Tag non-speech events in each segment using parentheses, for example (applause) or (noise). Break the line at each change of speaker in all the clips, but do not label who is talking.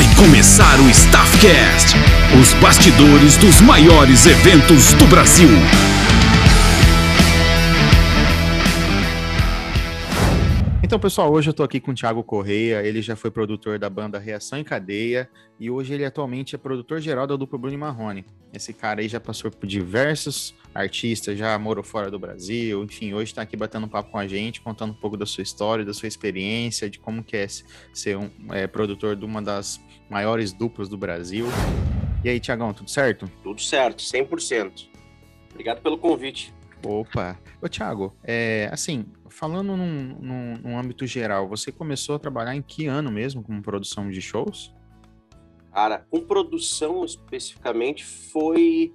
Vai começar o Staffcast, os bastidores dos maiores eventos do Brasil.
Então, pessoal, hoje eu tô aqui com o Thiago Correia, ele já foi produtor da banda Reação em Cadeia e hoje ele atualmente é produtor geral da dupla Bruno Marrone. Esse cara aí já passou por diversos artistas, já morou fora do Brasil, enfim, hoje tá aqui batendo papo com a gente, contando um pouco da sua história, da sua experiência, de como que é ser um é, produtor de uma das maiores duplas do Brasil. E aí, Tiagão, tudo certo?
Tudo certo, 100%. Obrigado pelo convite.
Opa! Ô, Thiago, é, assim, falando num, num, num, âmbito geral, você começou a trabalhar em que ano mesmo com produção de shows?
Cara, com produção especificamente foi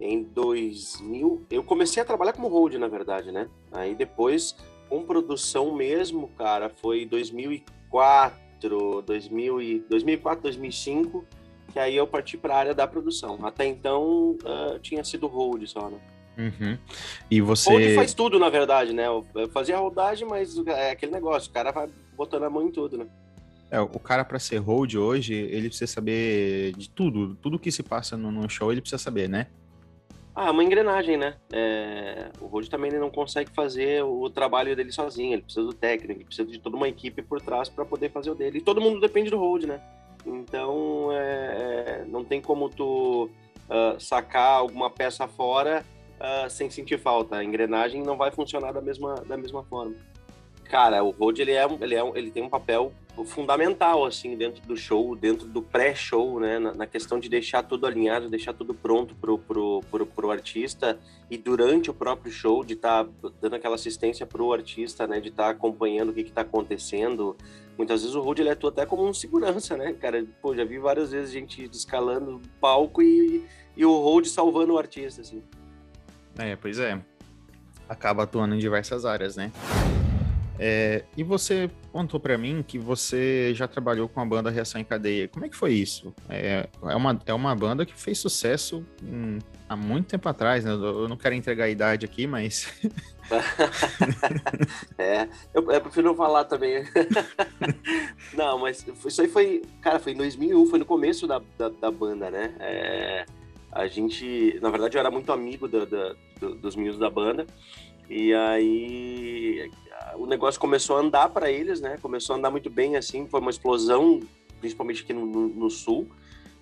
em 2000. Eu comecei a trabalhar como hold, na verdade, né? Aí depois, com produção mesmo, cara, foi 2004, 2000 e, 2004, 2005, que aí eu parti para a área da produção. Até então, uh, tinha sido hold só, né?
Uhum. E você.
Hold faz tudo, na verdade, né? Eu fazia a rodagem, mas é aquele negócio, o cara vai botando a mão em tudo, né?
É, o cara para ser hold hoje, ele precisa saber de tudo, tudo que se passa no, no show, ele precisa saber, né?
Ah, é uma engrenagem, né? É... o hold também não consegue fazer o trabalho dele sozinho, ele precisa do técnico, ele precisa de toda uma equipe por trás para poder fazer o dele. E todo mundo depende do hold, né? Então, é... não tem como tu uh, sacar alguma peça fora uh, sem sentir falta. A engrenagem não vai funcionar da mesma, da mesma forma. Cara, o road ele, é, ele, é, ele tem um papel fundamental assim dentro do show, dentro do pré-show, né, na, na, questão de deixar tudo alinhado, deixar tudo pronto pro, pro, pro, pro artista e durante o próprio show de estar tá dando aquela assistência pro artista, né, de estar tá acompanhando o que está acontecendo. Muitas vezes o road ele atua até como um segurança, né, cara? Pô, já vi várias vezes gente escalando o palco e, e o road salvando o artista, assim.
É, pois é. Acaba atuando em diversas áreas, né? É, e você contou para mim que você já trabalhou com a banda Reação em Cadeia. Como é que foi isso? É, é, uma, é uma banda que fez sucesso hum, há muito tempo atrás, né? Eu não quero entregar a idade aqui, mas. (laughs)
é, eu, eu, prefiro falar também. (laughs) não, mas isso aí foi. Cara, foi em 2001, foi no começo da, da, da banda, né? É, a gente, na verdade, eu era muito amigo da, da, do, dos meninos da banda. E aí o negócio começou a andar para eles, né? Começou a andar muito bem, assim, foi uma explosão, principalmente aqui no, no, no sul.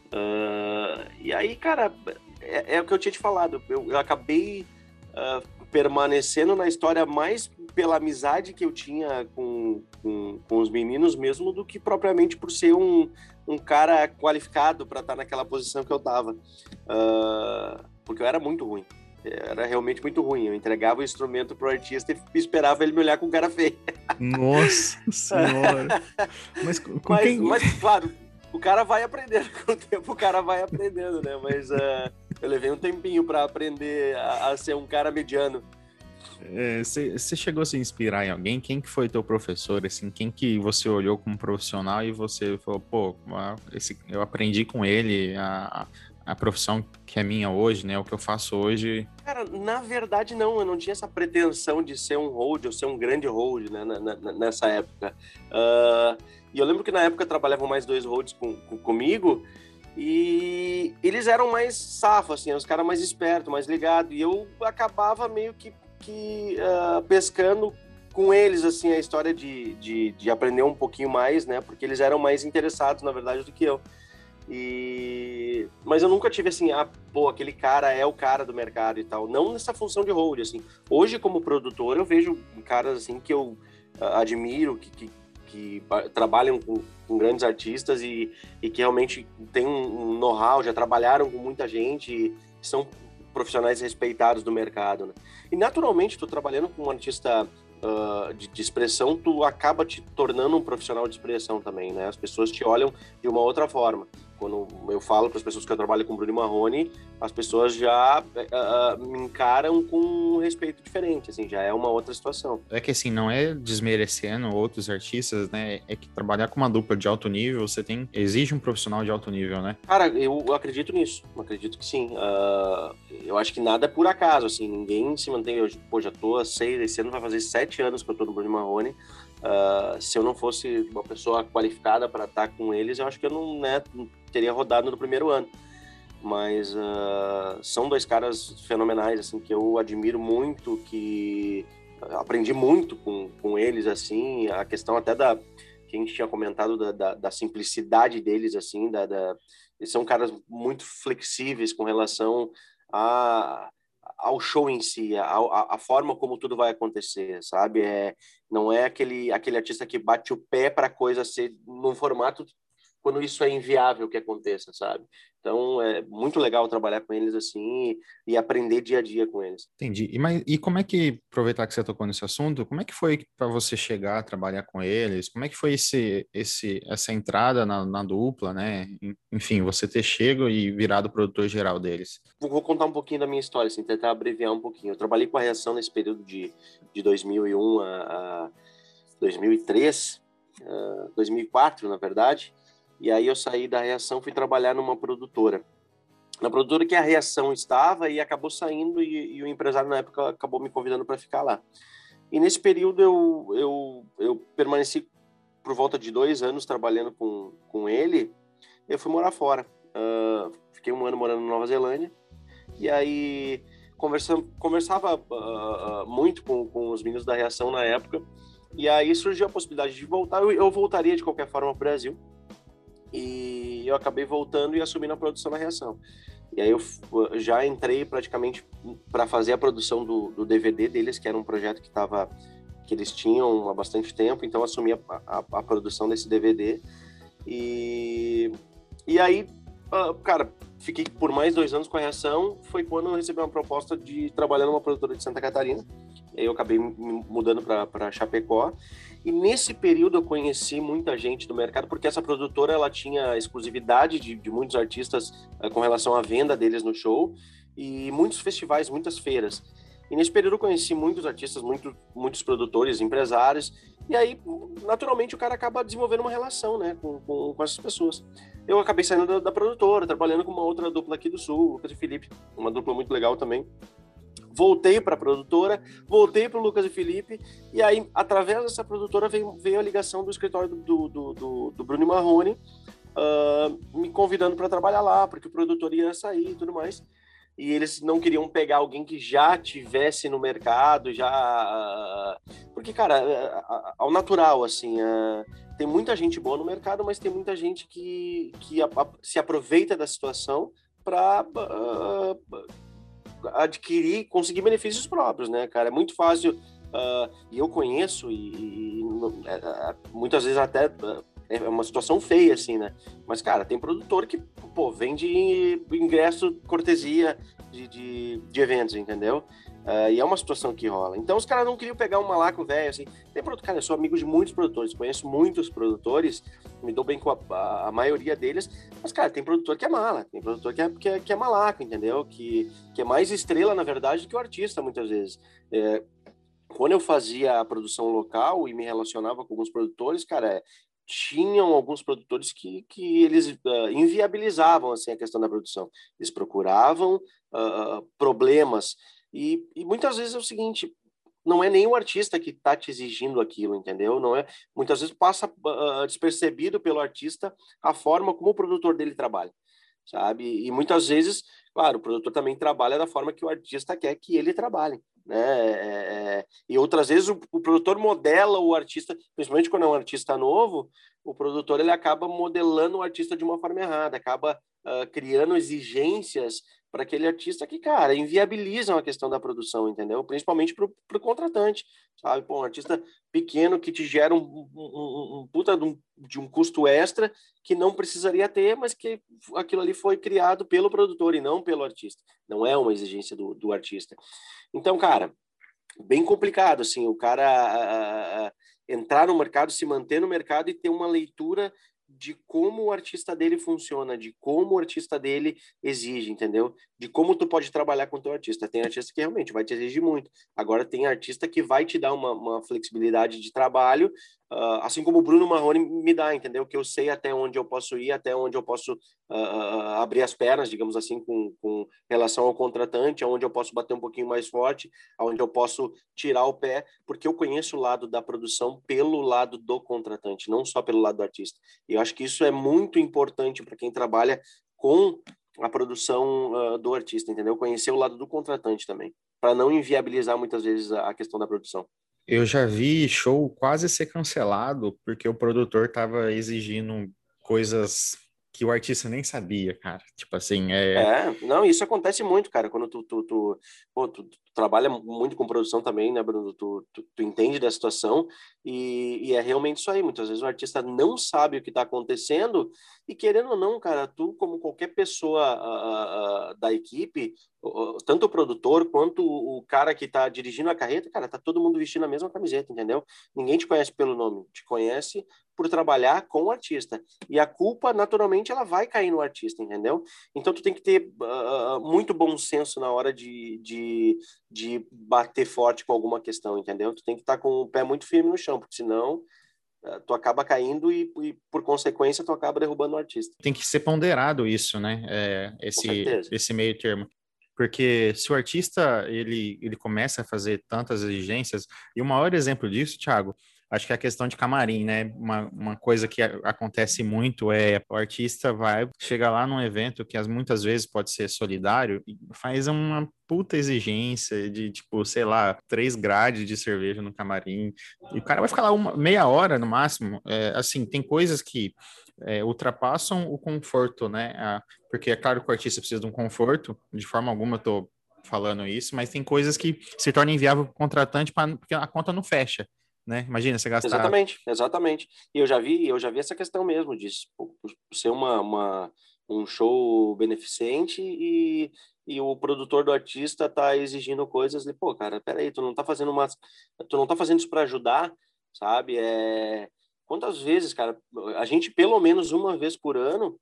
Uh, e aí, cara, é, é, o que eu tinha te falado. Eu, eu acabei uh, permanecendo na história mais pela amizade que eu tinha com, com, com os meninos mesmo do que propriamente por ser um, um cara qualificado para estar tá naquela posição que eu estava. Uh, porque eu era muito ruim. Era realmente muito ruim. Eu entregava o instrumento pro artista e esperava ele me olhar com cara feia.
Nossa (laughs) senhora! mas, com
mas,
quem...
mas, claro, o cara vai aprendendo. (laughs) Com o tempo, o cara vai aprendendo, né? Mas uh, eu levei um tempinho para aprender a, a ser um cara mediano.
Você é, chegou a se inspirar em alguém? Quem que foi teu professor? Assim, quem que você olhou como profissional e você falou, pô, esse, eu aprendi com ele a, a profissão que é minha hoje, né? O que eu faço hoje.
Cara, na verdade não, eu não tinha essa pretensão de ser um hold ou ser um grande hold, né? Na, na, nessa época. Uh, e eu lembro que na época trabalhavam mais dois holds com, com, comigo e eles eram mais safos, assim, os caras mais espertos, mais ligados. E eu acabava meio que que uh, pescando com eles assim a história de, de, de, aprender um pouquinho mais, né? Porque eles eram mais interessados, na verdade, do que eu. E mas eu nunca tive assim, ah, pô, aquele cara é o cara do mercado e tal. Não nessa função de hold, assim. Hoje como produtor eu vejo caras assim que eu uh, admiro, que, que, que trabalham com, com, grandes artistas e, e que realmente têm um, know-how, já trabalharam com muita gente, são profissionais respeitados do mercado, né? E naturalmente, tu trabalhando com um artista uh, de, de, expressão, tu acaba te tornando um profissional de expressão também, né? As pessoas te olham de uma outra forma quando eu falo para as pessoas que eu trabalho com Bruno Marrone, as pessoas já uh, me encaram com um respeito diferente, assim, já é uma outra situação.
É que assim, não é desmerecendo outros artistas, né? É que trabalhar com uma dupla de alto nível, você tem exige um profissional de alto nível, né?
Cara, eu acredito nisso, acredito que sim. Uh, eu acho que nada é por acaso, assim, ninguém se mantém. Eu, pô, já tô a seis, esse ano vai fazer sete anos que eu tô no Bruno Marrone Uh, se eu não fosse uma pessoa qualificada para estar com eles, eu acho que eu não, né, teria rodado no primeiro ano. Mas uh, são dois caras fenomenais, assim, que eu admiro muito, que aprendi muito com, com eles, assim, a questão até da que a gente tinha comentado da, da, da simplicidade deles, assim, da, da, eles são caras muito flexíveis com relação a, ao show em si, a, a, a, forma como tudo vai acontecer, sabe? É, não é aquele, aquele artista que bate o pé para a coisa ser num formato quando isso é inviável que aconteça, sabe? Então é muito legal trabalhar com eles assim e, aprender dia a dia com eles.
Entendi. E, mas, e como é que, aproveitar que você tocou nesse assunto, como é que foi para você chegar a trabalhar com eles? Como é que foi esse, esse, essa entrada na, na dupla, né? Enfim, você ter chego e virado produtor geral deles?
Vou, contar um pouquinho da minha história, assim, tentar abreviar um pouquinho. Eu trabalhei com a Reação nesse período de, de 2001 a, a 2003, uh, 2004, na verdade. E aí eu saí da Reação, fui trabalhar numa produtora. Na produtora que a Reação estava e acabou saindo e, e o empresário na época acabou me convidando para ficar lá. E nesse período eu, eu, eu permaneci por volta de dois anos trabalhando com, com ele. Eu fui morar fora. Uh, fiquei um ano morando na Nova Zelândia. E aí conversa, conversava uh, muito com, com os meninos da Reação na época. E aí surgiu a possibilidade de voltar. Eu, eu voltaria de qualquer forma para o Brasil e eu acabei voltando e assumindo a produção da reação. E aí eu já entrei praticamente para fazer a produção do, do, DVD deles, que era um projeto que tava que eles tinham há bastante tempo, então assumi a, a, a produção desse DVD. E, e aí, uh, cara, fiquei por mais dois anos com a reação. Foi quando eu recebi uma proposta de trabalhar numa produtora de Santa Catarina. E aí eu acabei mudando para Chapecó. E nesse período eu conheci muita gente do mercado, porque essa produtora ela tinha exclusividade de, de muitos artistas uh, com relação à venda deles no show e muitos festivais, muitas feiras. E nesse período eu conheci muitos artistas, muito, muitos produtores, empresários, e aí, naturalmente, o cara acaba desenvolvendo uma relação né, com, com, com essas pessoas. Eu acabei saindo da, da, produtora, trabalhando com uma outra dupla aqui do Sul, Lucas e Felipe, uma dupla muito legal também voltei para a produtora, voltei para o Lucas e Felipe, e aí, através dessa produtora, veio, veio a ligação do escritório do, do, do, do Bruno Marrone, uh, me convidando para trabalhar lá, porque o produtor ia sair e tudo mais. E eles não queriam pegar alguém que já tivesse no mercado, já. Porque, cara, ao natural, assim, tem muita gente boa no mercado, mas tem muita gente que, que se aproveita da situação para adquirir, conseguir benefícios próprios, né, cara? É muito fácil, uh, e eu conheço, e, e uh, muitas vezes até uh, é uma situação feia, assim, né? Mas, cara, tem produtor que, pô, vende ingresso, cortesia de, de, de eventos, entendeu? Uh, e é uma situação que rola. Então os caras não queriam pegar um malaco velho, assim. Tem produtor, cara, eu sou amigo de muitos produtores, conheço muitos produtores, me dou bem com a, a, a, maioria deles, mas, cara, tem produtor que é mala, tem produtor que é, que é, que é malaco, entendeu? Que, que é mais estrela, na verdade, do que o artista, muitas vezes. É, quando eu fazia a produção local e me relacionava com alguns produtores, cara, tinham alguns produtores que, que eles uh, inviabilizavam assim a questão da produção. Eles procuravam uh, problemas e, e muitas vezes é o seguinte, não é nem o artista que está te exigindo aquilo, entendeu? Não é. Muitas vezes passa uh, despercebido pelo artista a forma como o produtor dele trabalha, sabe? E muitas vezes, claro, o produtor também trabalha da forma que o artista quer que ele trabalhe, né? É, é, e outras vezes o, o, produtor modela o artista, principalmente quando é um artista novo, o produtor ele acaba modelando o artista de uma forma errada, acaba uh, criando exigências para aquele artista que, cara, inviabilizam a questão da produção, entendeu? Principalmente para o contratante, sabe? Pô, um artista pequeno que te gera um, um, um puta de um, de um, custo extra que não precisaria ter, mas que aquilo ali foi criado pelo produtor e não pelo artista. Não é uma exigência do, do artista. Então, cara, bem complicado, assim, o cara a, a, a entrar no mercado, se manter no mercado e ter uma leitura de como o artista dele funciona, de como o artista dele exige, entendeu? De como tu pode trabalhar com o teu artista. Tem artista que realmente vai te exigir muito. Agora tem artista que vai te dar uma, uma flexibilidade de trabalho uh, assim como o Bruno Marrone me dá, entendeu? Que eu sei até onde eu posso ir, até onde eu posso uh, abrir as pernas, digamos assim, com, com relação ao contratante, aonde eu posso bater um pouquinho mais forte, aonde eu posso tirar o pé, porque eu conheço o lado da produção pelo lado do contratante, não só pelo lado do artista. E eu acho que isso é muito importante para quem trabalha com a produção do artista, entendeu? Conhecer o lado do contratante também, para não inviabilizar muitas vezes a, a questão da produção.
Eu já vi show quase ser cancelado porque o produtor estava exigindo coisas que o artista nem sabia, cara. Tipo assim, é.
É, não, isso acontece muito, cara. Quando tu, tu, tu, pô, tu, tu trabalha muito com produção também, né, Bruno? Tu, tu, tu entende da situação e, e, é realmente isso aí. Muitas vezes o artista não sabe o que está acontecendo e, querendo ou não, cara, tu, como qualquer pessoa uh, uh, da equipe, tanto o produtor quanto o cara que está dirigindo a carreta, cara, tá todo mundo vestindo a mesma camiseta, entendeu? Ninguém te conhece pelo nome, te conhece por trabalhar com o artista. E a culpa, naturalmente, ela vai cair no artista, entendeu? Então, tu tem que ter uh, muito bom senso na hora de, de, de bater forte com alguma questão, entendeu? Tu tem que estar tá com o pé muito firme no chão, porque senão tu acaba caindo e, e, por consequência, tu acaba derrubando o artista.
Tem que ser ponderado isso, né? É, esse, esse meio termo porque se o artista ele, ele começa a fazer tantas exigências, e o maior exemplo disso, Thiago, acho que é a questão de camarim, né? Uma, uma coisa que acontece muito é o artista vai, chega lá num evento que muitas vezes pode ser solidário e faz uma puta exigência de, tipo, sei lá, três grades de cerveja no camarim. E o cara vai ficar lá uma meia hora no máximo. É, assim, tem coisas que é, ultrapassam o conforto, né? Ah, porque é claro que o artista precisa de um conforto, de forma alguma eu tô falando isso, mas tem coisas que se tornam inviável para o contratante pra, porque a conta não fecha né? Imagina você gastar.
Exatamente, exatamente. E eu já vi, eu já vi essa questão mesmo de ser uma, uma um show beneficente e, e o produtor do artista tá exigindo coisas e pô, cara, peraí, tu não tá fazendo uma, tu não tá fazendo isso para ajudar, sabe? É quantas vezes, cara, a gente pelo menos uma vez por ano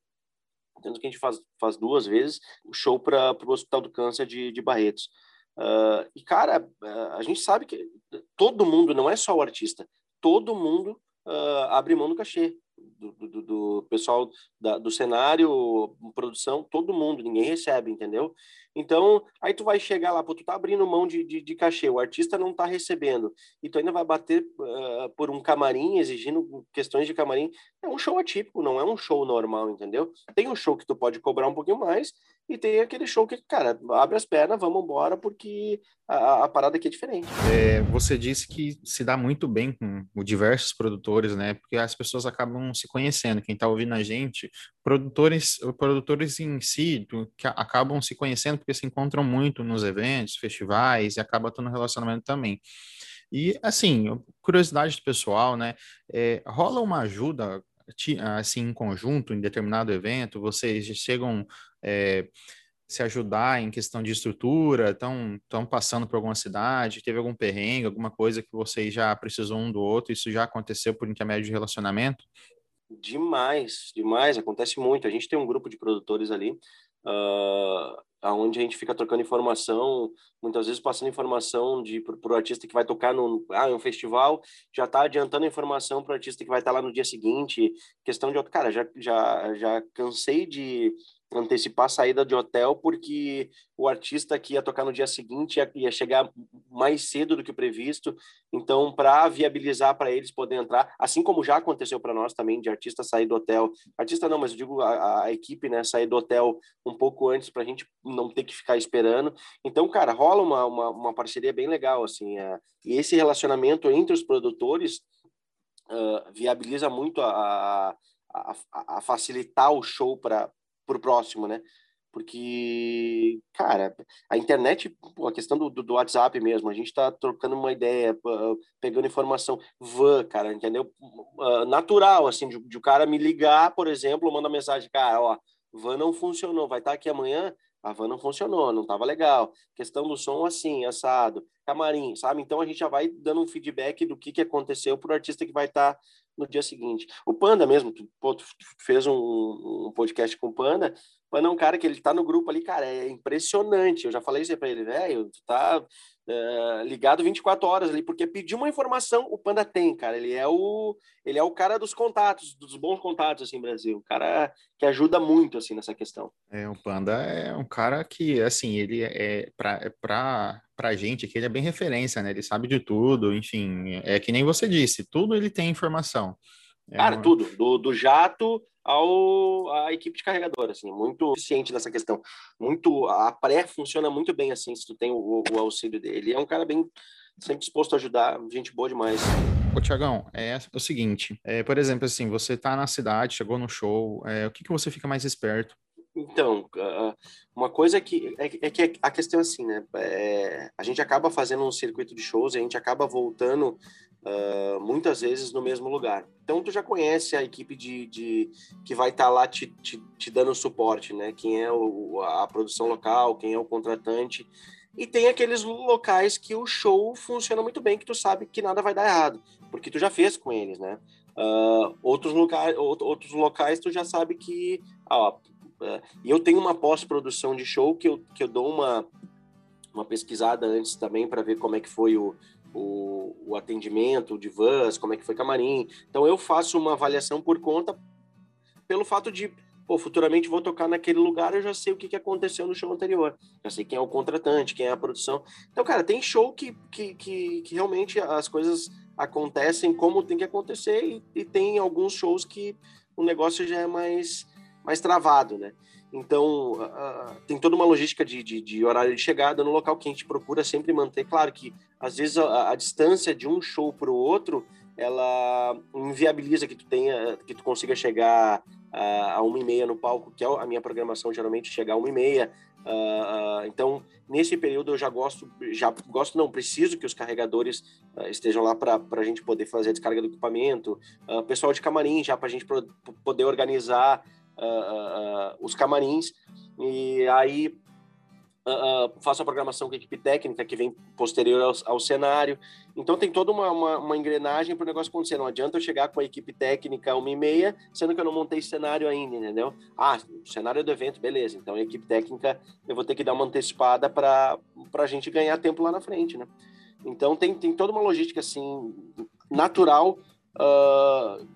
tanto que a gente faz, faz duas vezes o show para o Hospital do Câncer de, de Barretos. Uh, e, cara, uh, a gente sabe que todo mundo, não é só o artista, todo mundo uh, abre mão do cachê. Do, do, do pessoal da, do cenário, produção, todo mundo, ninguém recebe, entendeu? Então, aí tu vai chegar lá, pô, tu tá abrindo mão de, de, de cachê, o artista não tá recebendo, e tu ainda vai bater uh, por um camarim, exigindo questões de camarim. É um show atípico, não é um show normal, entendeu? Tem um show que tu pode cobrar um pouquinho mais, e tem aquele show que, cara, abre as pernas, vamos embora, porque a, a parada aqui é diferente.
É, você disse que se dá muito bem com diversos produtores, né? Porque as pessoas acabam se conhecendo. Quem está ouvindo a gente, produtores, produtores em si, que acabam se conhecendo porque se encontram muito nos eventos, festivais, e acaba tendo relacionamento também. E, assim, curiosidade do pessoal, né? É, rola uma ajuda assim em conjunto em determinado evento? Vocês chegam é, se ajudar em questão de estrutura? Estão estão passando por alguma cidade? Teve algum perrengue, alguma coisa que vocês já precisou um do outro? Isso já aconteceu por intermédio de relacionamento?
Demais, demais, acontece muito. A gente tem um grupo de produtores ali, uh, aonde a gente fica trocando informação, muitas vezes passando informação para o artista que vai tocar no ah, um festival, já está adiantando informação para o artista que vai estar tá lá no dia seguinte. Questão de cara, já já já cansei de antecipar a saída de hotel porque o artista que ia tocar no dia seguinte ia, ia chegar mais cedo do que previsto. Então, para viabilizar para eles poderem entrar, assim como já aconteceu para nós também de artista sair do hotel, artista não, mas eu digo a, a equipe, né, sair do hotel um pouco antes para a gente não ter que ficar esperando. Então, cara, rola uma, uma, uma parceria bem legal assim. É, e esse relacionamento entre os produtores uh, viabiliza muito a, a, a, facilitar o show para pro próximo, né? Porque, cara, a internet, a questão do, do WhatsApp mesmo, a gente tá trocando uma ideia, pegando informação, van, cara, entendeu? Ah, natural, assim, de, de o cara me ligar, por exemplo, manda mensagem, cara, ó, van não funcionou, vai estar tá aqui amanhã, a van não funcionou, não estava legal. Questão do som assim, assado, camarim, sabe? Então a gente já vai dando um feedback do que, que aconteceu para o artista que vai estar tá no dia seguinte. O Panda mesmo, tu, pô, tu fez um, um, podcast com o Panda, Mas não, cara, que ele tá no grupo ali, cara, é impressionante. Eu já falei isso pra ele, velho, tu tá uh, ligado 24 horas ali, porque pediu uma informação, o Panda tem, cara. Ele é o ele é o cara dos contatos, dos bons contatos assim, Brasil. Cara que ajuda muito assim nessa questão.
É, o Panda é um cara que assim, ele é para é para pra gente que ele é bem referência, né? Ele sabe de tudo, enfim, é que nem você disse, tudo ele tem informação.
É cara, uma... tudo, do, do jato ao a equipe de carregador, assim, muito eficiente nessa questão. Muito a pré funciona muito bem assim, se tu tem o, o auxílio dele. É um cara bem sempre disposto a ajudar, gente boa demais.
Ô, Tiagão, é o seguinte, é, por exemplo, assim, você tá na cidade, chegou no show, é, o que, que você fica mais esperto?
Então, uma coisa que é, é que a questão é assim, né? É, a gente acaba fazendo um circuito de shows e a gente acaba voltando uh, muitas vezes no mesmo lugar. Então, tu já conhece a equipe de, de que vai estar tá lá te, te, te, dando suporte, né? Quem é o, a produção local, quem é o contratante. E tem aqueles locais que o show funciona muito bem, que tu sabe que nada vai dar errado, porque tu já fez com eles, né? Uh, outros, locais, outros locais tu já sabe que ó, e eu tenho uma pós-produção de show que eu, que eu dou uma, uma pesquisada antes também para ver como é que foi o, o, o atendimento de vans, como é que foi camarim. Então eu faço uma avaliação por conta pelo fato de, pô, futuramente vou tocar naquele lugar, eu já sei o que, que aconteceu no show anterior. Já sei quem é o contratante, quem é a produção. Então, cara, tem show que, que, que, que realmente as coisas acontecem como tem que acontecer e, e tem alguns shows que o negócio já é mais mais travado, né? Então, uh, tem toda uma logística de, de, de, horário de chegada no local que a gente procura sempre manter. Claro que, às vezes, a, a distância de um show para o outro, ela inviabiliza que tu tenha, que tu consiga chegar uh, a uma e meia no palco, que é a minha programação, geralmente, chegar a uma e meia. Uh, então, nesse período, eu já gosto, já gosto, não, preciso que os carregadores estejam lá para a gente poder fazer a descarga do equipamento. pessoal de camarim, já para a gente poder organizar uh, os camarins, e aí faço a programação com a equipe técnica que vem posterior ao, ao cenário. Então tem toda uma, uma, uma engrenagem para o negócio acontecer. Não adianta eu chegar com a equipe técnica uma e meia, sendo que eu não montei cenário ainda, entendeu? Ah, o cenário do evento, beleza. Então a equipe técnica eu vou ter que dar uma antecipada para a gente ganhar tempo lá na frente, né? Então tem, tem toda uma logística assim natural uh,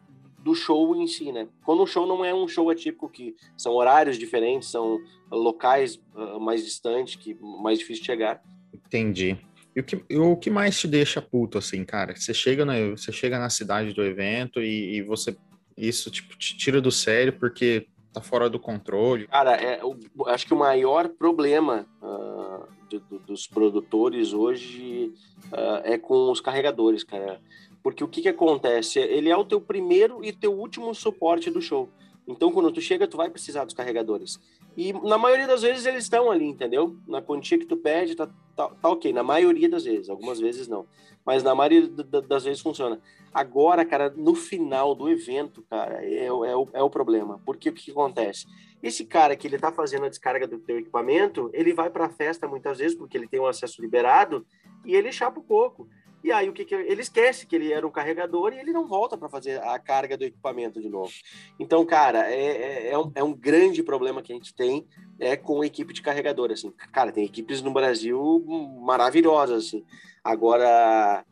do show em si, né? Quando um show não é um show atípico, que são horários diferentes, são locais uh, mais distantes, que mais difícil de chegar.
Entendi. E o que, o que mais te deixa puto, assim, cara? Você chega, no, você chega na cidade do evento e, e você isso tipo, te tira do sério porque tá fora do controle.
Cara, é, eu, acho que o maior problema uh, do, do, dos produtores hoje uh, é com os carregadores, cara. Porque o que, que acontece? Ele é o teu primeiro e teu último suporte do show. Então, quando tu chega, tu vai precisar dos carregadores. E na maioria das vezes eles estão ali, entendeu? Na quantia que tu pede, tá, tá, tá ok. Na maioria das vezes, algumas vezes não. Mas na maioria das vezes funciona. Agora, cara, no final do evento, cara, é, é, o, é o problema. Porque o que, acontece? Esse cara que ele tá fazendo a descarga do teu equipamento, ele vai para a festa muitas vezes, porque ele tem um acesso liberado, e ele chapa o coco. E aí o que, que ele esquece que ele era um carregador e ele não volta para fazer a carga do equipamento de novo. Então, cara, é, é, é, um, é um grande problema que a gente tem é com equipe de carregador, assim. Cara, tem equipes no Brasil maravilhosas, assim. Agora,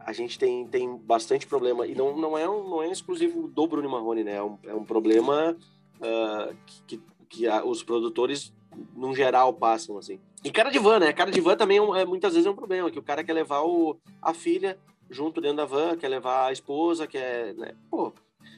a gente tem, tem bastante problema. E não, não, é, um, não é exclusivo do Bruno Marrone, né? É um, é um problema uh, que, que, que a, os produtores, no geral, passam, assim. E cara de van, né? Cara de van também é, é, muitas vezes é um problema, que o cara quer levar o, a filha junto dentro da van, quer levar a esposa, quer, né? Pô,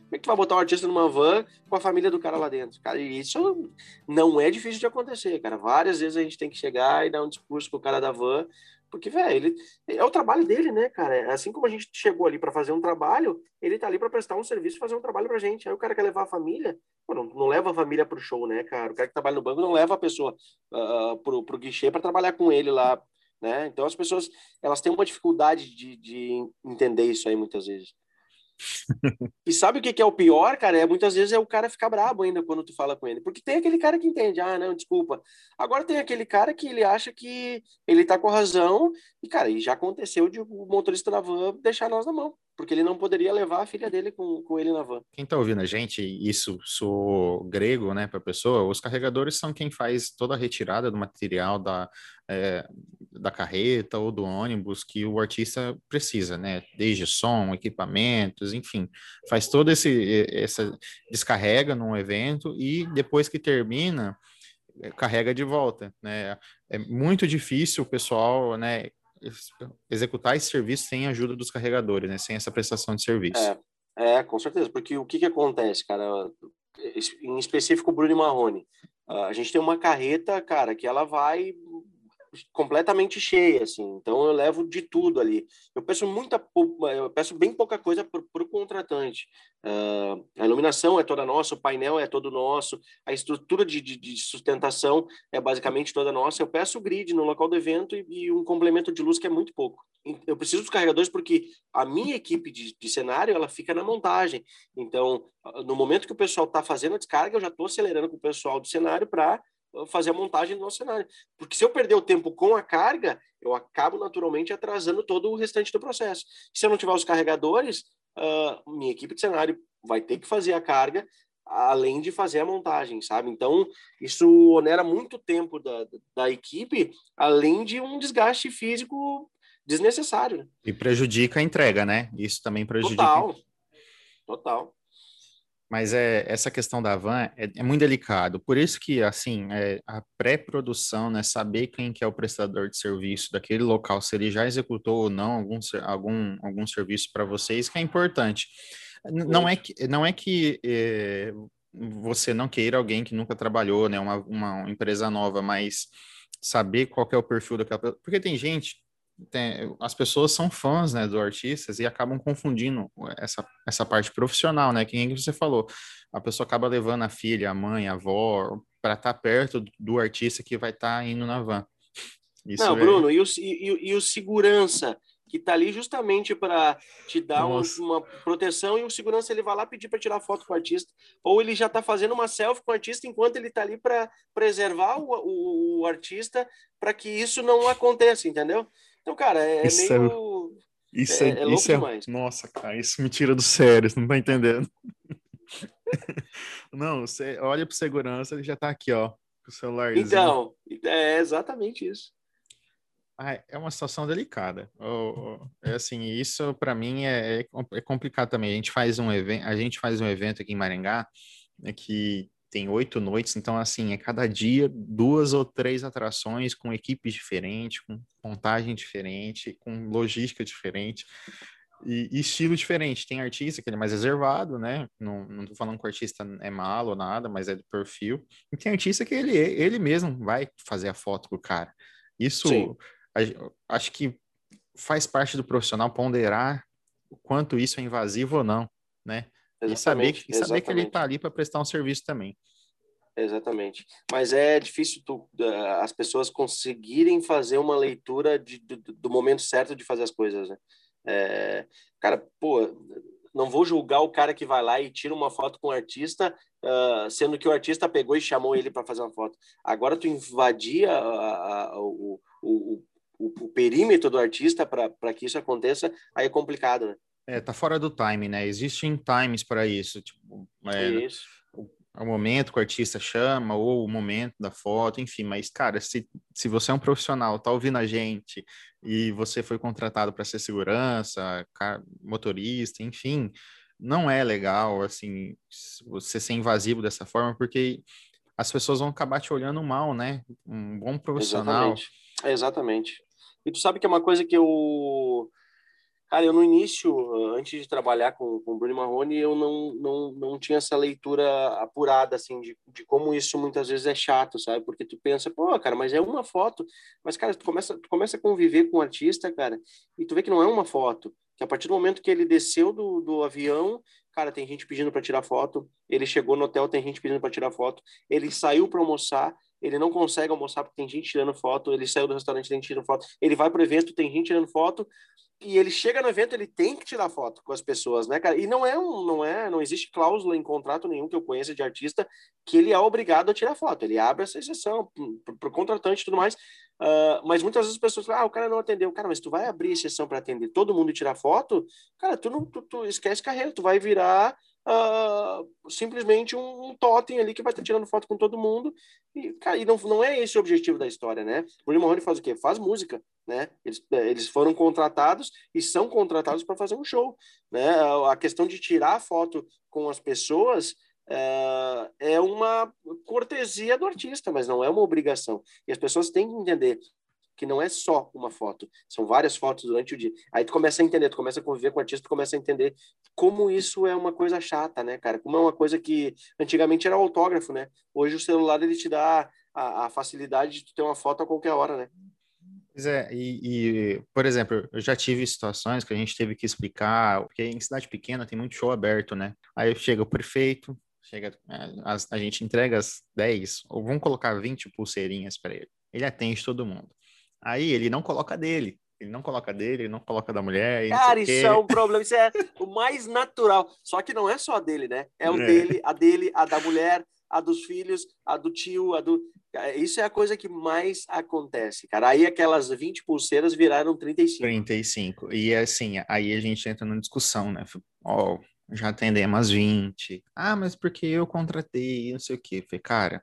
como é que tu vai botar um artista numa van com a família do cara lá dentro? Cara, isso não é difícil de acontecer, cara. Várias vezes a gente tem que chegar e dar um discurso pro cara da van, porque, velho, ele é o trabalho dele, né, cara? Assim como a gente chegou ali para fazer um trabalho, ele tá ali para prestar um serviço, fazer um trabalho pra gente. Aí o cara quer levar a família, pô, não, não, leva a família pro show, né, cara? O cara que trabalha no banco não leva a pessoa uh, pro, pro guichê para trabalhar com ele lá, né? Então as pessoas, elas têm uma dificuldade de, de entender isso aí muitas vezes e sabe o que, é o pior, cara? É muitas vezes é o cara ficar brabo ainda quando tu fala com ele. Porque tem aquele cara que entende, ah, não, desculpa. Agora tem aquele cara que ele acha que ele tá com razão, e, cara, e já aconteceu de o motorista da van deixar nós na mão. Porque ele não poderia levar a filha dele com, com ele na van.
Quem está ouvindo a gente, isso sou grego, né, para a pessoa, os carregadores são quem faz toda a retirada do material da, é, da carreta ou do ônibus que o artista precisa, né, desde som, equipamentos, enfim, faz todo esse, essa descarrega num evento e depois que termina, é, carrega de volta, né, é muito difícil o pessoal, né, executar esse serviço sem a ajuda dos carregadores, né? Sem essa prestação de serviço.
É, é com certeza, porque o que, que acontece, cara? Em específico, Bruno Marrone. A gente tem uma carreta, cara, que ela vai completamente cheia, assim. Então eu levo de tudo ali. Eu peço muita, eu peço bem pouca coisa para o contratante. Uh, a iluminação é toda nossa, o painel é todo nosso, a estrutura de, de, de, sustentação é basicamente toda nossa. Eu peço o grid no local do evento e, e, um complemento de luz que é muito pouco. Eu preciso dos carregadores porque a minha equipe de, de cenário ela fica na montagem. Então, no momento que o pessoal está fazendo a descarga, eu já estou acelerando com o pessoal do cenário para fazer a montagem do nosso cenário. Porque se eu perder o tempo com a carga, eu acabo naturalmente atrasando todo o restante do processo. Se eu não tiver os carregadores, uh, minha equipe de cenário vai ter que fazer a carga, além de fazer a montagem, sabe? Então, isso onera muito tempo da, da equipe, além de um desgaste físico desnecessário. Né?
E prejudica a entrega, né? Isso também prejudica.
Total. Total.
Mas é, essa questão da van é, é muito delicado. Por isso que, assim, é, a pré-produção, né, saber quem que é o prestador de serviço daquele local, se ele já executou ou não algum, algum, algum serviço para vocês, que é importante. Não é que, não é que é, você não queira alguém que nunca trabalhou, né, uma, uma empresa nova, mas saber qual é o perfil daquela... Porque tem gente tem, as pessoas são fãs, né, do artistas e acabam confundindo essa, essa parte profissional, né, que nem você falou, a pessoa acaba levando a filha, a mãe, a avó, para estar tá perto do artista que vai estar tá indo na van.
Isso Não, é... Bruno, e o, e, e o segurança, que está ali justamente para te dar um, uma proteção e o segurança ele vai lá pedir para tirar foto com o artista ou ele já está fazendo uma selfie com o artista enquanto ele está ali para preservar o, o, o artista para que isso não aconteça, entendeu? Então, cara, é, é isso é meio.
É, isso é, é, é isso é, demais. Nossa, cara, isso me tira do sério, você não tá entendendo. (laughs) não, você olha pro segurança, ele já tá aqui, ó, com o celular.
Então, é exatamente isso.
Ah, é uma situação delicada. É assim, isso para mim é, é, complicado também. A gente faz um evento, a gente faz um evento aqui em Maringá que tem oito noites, então assim, é cada dia duas ou três atrações com equipes diferentes, com montagem diferente, com logística diferente e, e, estilo diferente. Tem artista que ele é mais reservado, né? Não, não tô falando que o artista é malo ou nada, mas é do perfil. E tem artista que ele, ele mesmo vai fazer a foto com o cara. Isso, a, acho que faz parte do profissional ponderar o quanto isso é invasivo ou não, né? E saber, e saber que ele está ali para prestar um serviço também.
Exatamente. Mas é difícil tu, as pessoas conseguirem fazer uma leitura de, do, do, momento certo de fazer as coisas, né? É, cara, pô, não vou julgar o cara que vai lá e tira uma foto com o artista, uh, sendo que o artista pegou e chamou ele para fazer uma foto. Agora tu invadir a, a, a, o, o, o, o, perímetro do artista para que isso aconteça, aí é complicado, né?
É, tá fora do time, né? Existem times para isso. Tipo, é, isso. O, o, momento que o artista chama, ou o momento da foto, enfim. Mas, cara, se, se você é um profissional, tá ouvindo a gente e você foi contratado para ser segurança, motorista, enfim, não é legal, assim, você ser invasivo dessa forma, porque as pessoas vão acabar te olhando mal, né? Um bom profissional.
Exatamente. É, exatamente. E tu sabe que é uma coisa que eu Cara, eu no início, antes de trabalhar com, com o Bruno Marrone, eu não, não, não tinha essa leitura apurada, assim, de, de como isso muitas vezes é chato, sabe? Porque tu pensa, pô, cara, mas é uma foto. Mas, cara, tu começa, tu começa a conviver com o artista, cara, e tu vê que não é uma foto. Que a partir do momento que ele desceu do, do avião, cara, tem gente pedindo para tirar foto. Ele chegou no hotel, tem gente pedindo para tirar foto. Ele saiu para almoçar, ele não consegue almoçar porque tem gente tirando foto, ele saiu do restaurante, tem gente tirando foto, ele vai pro evento, tem gente tirando foto, e ele chega no evento, ele tem que tirar foto com as pessoas, né, cara? E não é um, não é, não existe cláusula em contrato nenhum que eu conheça de artista que ele é obrigado a tirar foto. Ele abre essa exceção para o contratante e tudo mais. Uh, mas muitas vezes as pessoas falam, ah, o cara não atendeu. Cara, mas tu vai abrir exceção para atender todo mundo e tirar foto? Cara, tu não, tu, tu esquece carreira, tu vai virar uh, simplesmente um, um totem ali que vai estar tirando foto com todo mundo. E, cara, e não, não é esse o objetivo da história, né? O Bruno Marrone faz o quê? Faz música, né? Eles, eh, eles foram contratados e são contratados para fazer um show, né? A questão de tirar foto com as pessoas é, é uma cortesia do artista, mas não é uma obrigação. E as pessoas têm que entender que não é só uma foto, são várias fotos durante o dia. Aí tu começa a entender, tu começa a conviver com o artista, tu começa a entender como isso é uma coisa chata, né, cara? Como é uma coisa que antigamente era autógrafo, né? Hoje o celular ele te dá a, a facilidade de tu ter uma foto a qualquer hora, né?
Pois é, e, e, por exemplo, eu já tive situações que a gente teve que explicar, porque em cidade pequena tem muito show aberto, né? Aí chega o prefeito, chega, a, a gente entrega as 10, ou vamos colocar 20 pulseirinhas para ele. Ele atende todo mundo. Aí ele não coloca dele. Ele não coloca dele, ele não coloca da mulher.
Cara, isso é um problema. Isso é o mais natural. Só que não é só a dele, né? É o é. dele, a dele, a da mulher, a dos filhos, a do tio, a do. Isso é a coisa que mais acontece, cara. Aí aquelas 20 pulseiras viraram 35.
35. E assim, aí a gente entra numa discussão, né? Ó, oh, já atendemos as 20. Ah, mas porque eu contratei, não sei o quê. Falei, cara,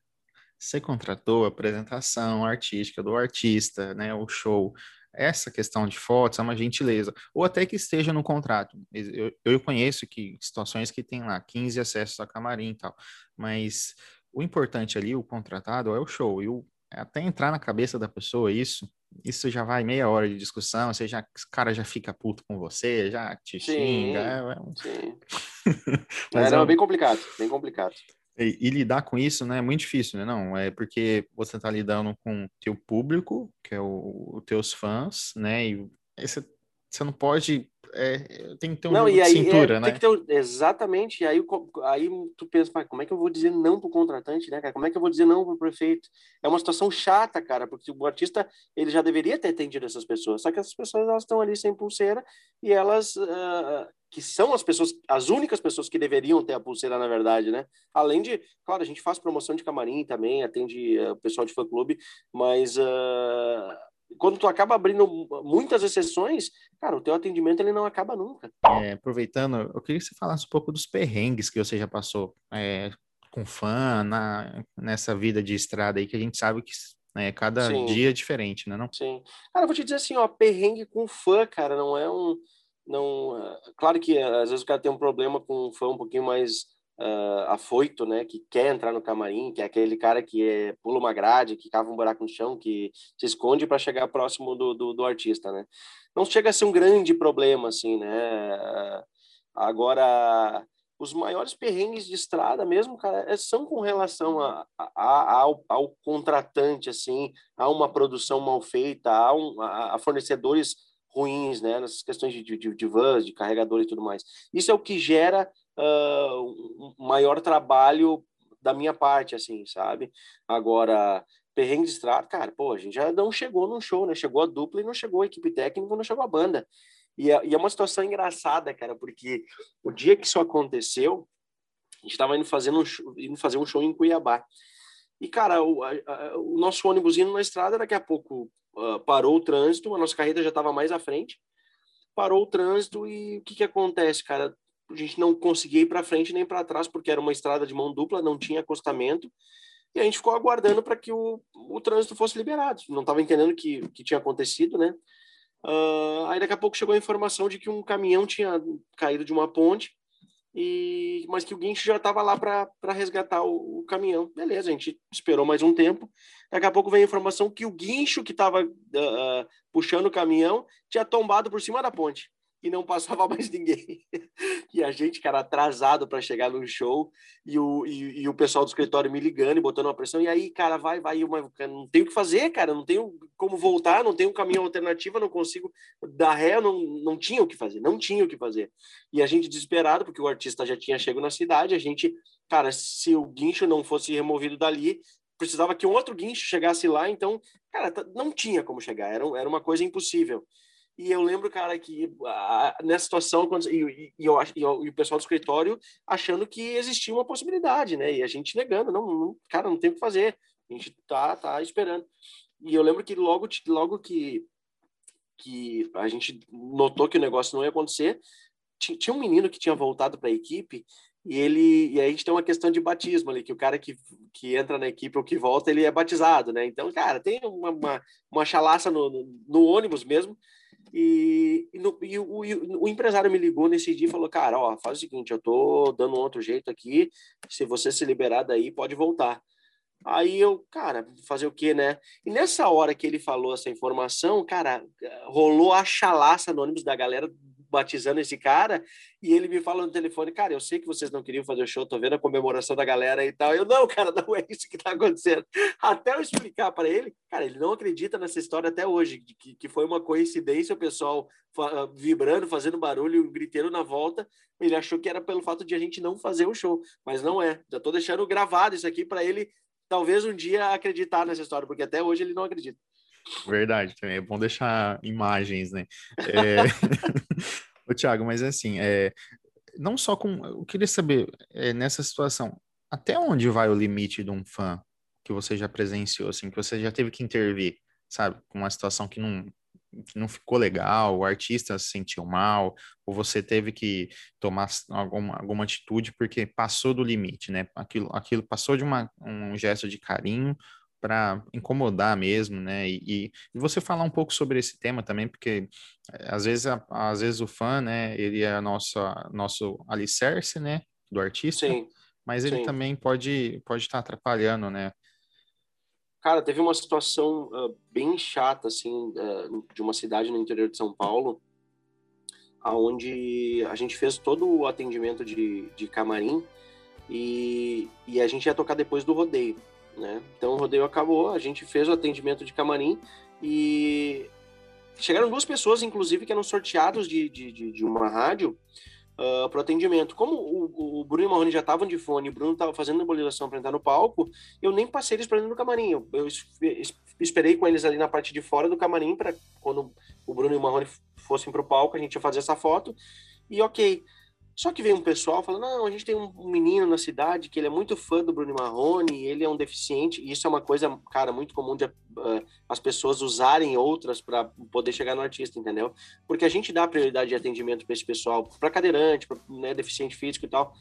você contratou a apresentação artística do artista, né, o show. Essa questão de fotos é uma gentileza, ou até que esteja no contrato. Eu, eu conheço que situações que tem lá 15 acessos a camarim e tal, mas o importante ali, o contratado, é o show. E o, até entrar na cabeça da pessoa isso, isso já vai meia hora de discussão, você já, o cara já fica puto com você, já te sim, xinga. É, é...
Sim. (laughs) Mas é, não, é bem complicado, bem complicado.
E, e, lidar com isso, né, é muito difícil, né? Não, é porque você está lidando com teu público, que é o, os teus fãs, né? E você, você não pode é, tem que ter um não,
e aí,
cintura,
é,
né?
Um, exatamente, e aí, aí tu pensa, como é que eu vou dizer não pro contratante, né, cara? Como é que eu vou dizer não pro prefeito? É uma situação chata, cara, porque o artista, ele já deveria ter atendido essas pessoas, só que essas pessoas, elas estão ali sem pulseira e elas, uh, que são as pessoas, as únicas pessoas que deveriam ter a pulseira, na verdade, né? Além de, claro, a gente faz promoção de camarim também, atende uh, o pessoal de fã-clube, mas... Uh, quando tu acaba abrindo muitas exceções, cara, o teu atendimento ele não acaba nunca.
É, aproveitando, eu queria que você falasse um pouco dos perrengues que você já passou é, com fã na, nessa vida de estrada aí, que a gente sabe que é, cada Sim. dia é diferente, né? Não?
Sim. Cara, eu vou te dizer assim, ó, perrengue com fã, cara, não é um. Não, é, claro que às vezes o cara tem um problema com um fã um pouquinho mais uh, afoito, né, que quer entrar no camarim, que é aquele cara que é, pula uma grade, que cava um buraco no chão, que se esconde para chegar próximo do, do, do, artista, né? Não chega a ser um grande problema, assim, né? Agora, os maiores perrengues de estrada mesmo, cara, é, são com relação a, a, ao, ao, contratante, assim, a uma produção mal feita, a, um, a, a fornecedores ruins, né, nessas questões de, de, de vans, de carregadores e tudo mais. Isso é o que gera uh, um maior trabalho da minha parte, assim, sabe? Agora, perrengue de estrada, cara, pô, a gente já não chegou no show, né? Chegou a dupla e não chegou a equipe técnica, não chegou a banda. E é, e é uma situação engraçada, cara, porque o dia que isso aconteceu, a gente estava indo, fazendo um, indo fazer um show em Cuiabá. E, cara, o, a, a, o nosso ônibus indo na estrada, daqui a pouco uh, parou o trânsito, a nossa carreta já estava mais à frente, parou o trânsito e o que, que acontece, cara? a gente não conseguia ir para frente nem para trás, porque era uma estrada de mão dupla, não tinha acostamento, e a gente ficou aguardando para que o, o trânsito fosse liberado. Não estava entendendo o que, que tinha acontecido, né? Uh, aí daqui a pouco chegou a informação de que um caminhão tinha caído de uma ponte, e mas que o guincho já estava lá para resgatar o, o, caminhão. Beleza, a gente esperou mais um tempo. Daqui a pouco veio a informação que o guincho que estava uh, ah, uh, puxando o caminhão tinha tombado por cima da ponte e não passava (laughs) mais ninguém. e a gente, cara, atrasado para chegar no show e o, e, e, o pessoal do escritório me ligando e botando uma pressão. E aí, cara, vai, vai, uma, não tenho o que fazer, cara, não tenho como voltar, não tenho um caminho alternativo, não consigo dar ré, não, não tinha o que fazer, não tinha o que fazer. E a gente desesperado, porque o artista já tinha chegado na cidade, a gente, cara, se o guincho não fosse removido dali, precisava que um outro guincho chegasse lá, então, cara, não tinha como chegar, era, era uma coisa impossível. E eu lembro, cara, que nessa situação, quando, e, e, eu, e, eu, e, o pessoal do escritório achando que existia uma possibilidade, né? E a gente negando, não, não cara, não tem o que fazer, a gente tá, tá esperando. E eu lembro que logo, logo que, que a gente notou que o negócio não ia acontecer, tinha um menino que tinha voltado para a equipe e ele e aí a gente tem uma questão de batismo ali, que o cara que, que entra na equipe ou que volta, ele é batizado, né? Então, cara, tem uma, uma, uma chalaça no, no, no ônibus mesmo. E, e, no, e, o, e, o, empresário me ligou nesse dia e falou: Cara, ó, faz o seguinte, eu tô dando um outro jeito aqui. Se você se liberar daí, pode voltar. Aí eu, cara, fazer o quê, né? E nessa hora que ele falou essa informação, cara, rolou a chalaça no ônibus da galera batizando esse cara, e ele me fala no telefone, cara, eu sei que vocês não queriam fazer o show, tô vendo a comemoração da galera e tal. Eu, não, cara, (laughs) não é isso que tá acontecendo. Até eu explicar para ele, cara, ele não acredita nessa história até hoje, que, que foi uma coincidência o pessoal ah, vibrando, fazendo barulho, gritando na volta. Ele achou que era pelo fato de a gente não fazer o show, mas não é. Já tô deixando gravado isso aqui para ele talvez um dia acreditar nessa história, porque até hoje ele não acredita.
Verdade, também é bom deixar imagens, né? É... (laughs) Ô, Thiago, mas assim, é... não só com. Eu queria saber, é, nessa situação, até onde vai o limite de um fã que você já presenciou, assim, que você já teve que intervir, sabe? Com uma situação que não, que não ficou legal, o artista se sentiu mal, ou você teve que tomar alguma, alguma atitude porque passou do limite, né? Aquilo, aquilo passou de uma, um gesto de carinho para incomodar mesmo, né? E, e, você falar um pouco sobre esse tema também, porque eh, às vezes, às vezes o fã, né, ele é nosso, nosso alicerce, né, do artista, sim, mas ele sim. também pode pode estar tá atrapalhando, né?
Cara, teve uma situação uh, bem chata, assim, uh, de uma cidade no interior de São Paulo, aonde a gente fez todo o atendimento de, de camarim e, e a gente ia tocar depois do rodeio. Né? Então o rodeio acabou, a gente fez o atendimento de camarim e chegaram duas pessoas, inclusive, que eram sorteados de, de, de uma rádio uh, ah, para o atendimento. Como o, o Bruno e o Marrone já estavam de fone, o Bruno estava fazendo nebulização para entrar no palco, eu nem passei eles para dentro do camarim. Eu, eu, esperei com eles ali na parte de fora do camarim para quando o Bruno e o Marrone fossem para o palco, a gente ia fazer essa foto. E ok. Só que veio um pessoal falando: não, a gente tem um menino na cidade que ele é muito fã do Bruno Marrone, ele é um deficiente, e isso é uma coisa, cara, muito comum de uh, as pessoas usarem outras para poder chegar no artista, entendeu? Porque a gente dá prioridade de atendimento para esse pessoal, para cadeirante, para né, deficiente físico e tal.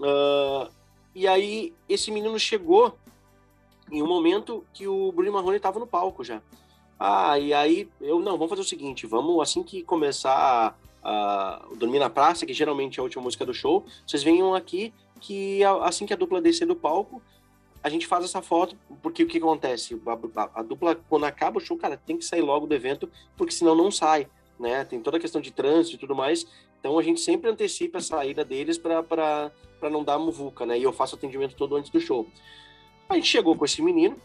Uh, e aí, esse menino chegou em um momento que o Bruno Marrone estava no palco já. Ah, e aí eu, não, vamos fazer o seguinte: vamos, assim que começar uh, Dormir na Praça, que geralmente é a última música do show, vocês venham aqui que assim que a dupla descer do palco, a gente faz essa foto, porque o que acontece? A, a, a, dupla, quando acaba o show, cara, tem que sair logo do evento, porque senão não sai, né? Tem toda a questão de trânsito e tudo mais. Então a gente sempre antecipa a saída deles para não dar muvuca, né? E eu faço atendimento todo antes do show. A gente chegou com esse menino,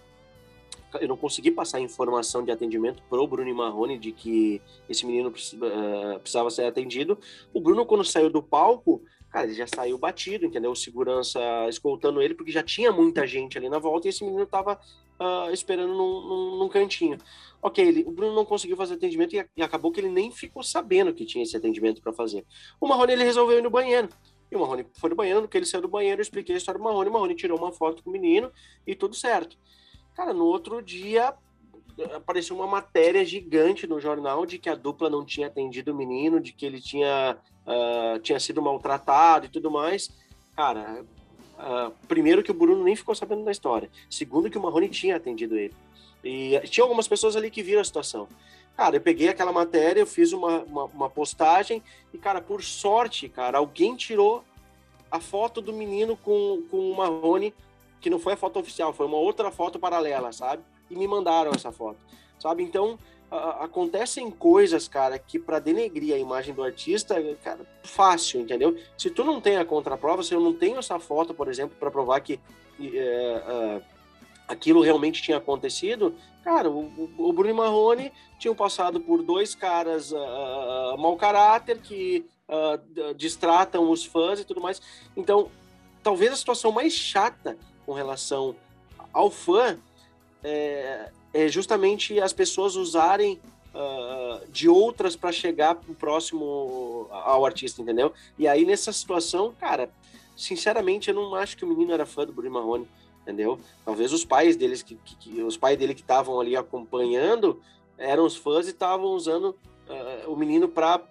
eu não consegui passar informação de atendimento pro Bruno Marrone de que esse menino uh, precisava ser atendido. O Bruno, quando saiu do palco, cara, ele já saiu batido, entendeu? O segurança escoltando ele, porque já tinha muita gente ali na volta e esse menino tava uh, esperando num, num, num, cantinho. Ok, ele, o Bruno não conseguiu fazer atendimento e, e acabou que ele nem ficou sabendo que tinha esse atendimento para fazer. O Marrone, ele resolveu ir no banheiro. E o Marrone foi no banheiro, no que ele saiu do banheiro, eu expliquei a história do Marrone, o Marrone tirou uma foto com o menino e tudo certo. Cara, no outro dia apareceu uma matéria gigante no jornal de que a dupla não tinha atendido o menino, de que ele tinha, uh, tinha sido maltratado e tudo mais. Cara, uh, primeiro que o Bruno nem ficou sabendo da história. Segundo que o Marrone tinha atendido ele. E tinha algumas pessoas ali que viram a situação. Cara, eu peguei aquela matéria, eu fiz uma, uma, uma postagem e, cara, por sorte, cara, alguém tirou a foto do menino com, com o Marrone que não foi a foto oficial, foi uma outra foto paralela, sabe? E me mandaram essa foto, sabe? Então, a, acontecem coisas, cara, que para denegrir a imagem do artista, cara, fácil, entendeu? Se tu não tem a contraprova, se eu não tenho essa foto, por exemplo, para provar que é, é, aquilo realmente tinha acontecido, cara, o, o Bruno Marrone tinha passado por dois caras uh, mau caráter que uh, distratam os fãs e tudo mais. Então, talvez a situação mais chata com relação ao fã é, é justamente as pessoas usarem uh, de outras para chegar próximo ao artista, entendeu? E aí nessa situação, cara, sinceramente eu não acho que o menino era fã do Bruno Marrone, entendeu? Talvez os pais deles que, que, que os pais dele que estavam ali acompanhando eram os fãs e estavam usando uh, o menino para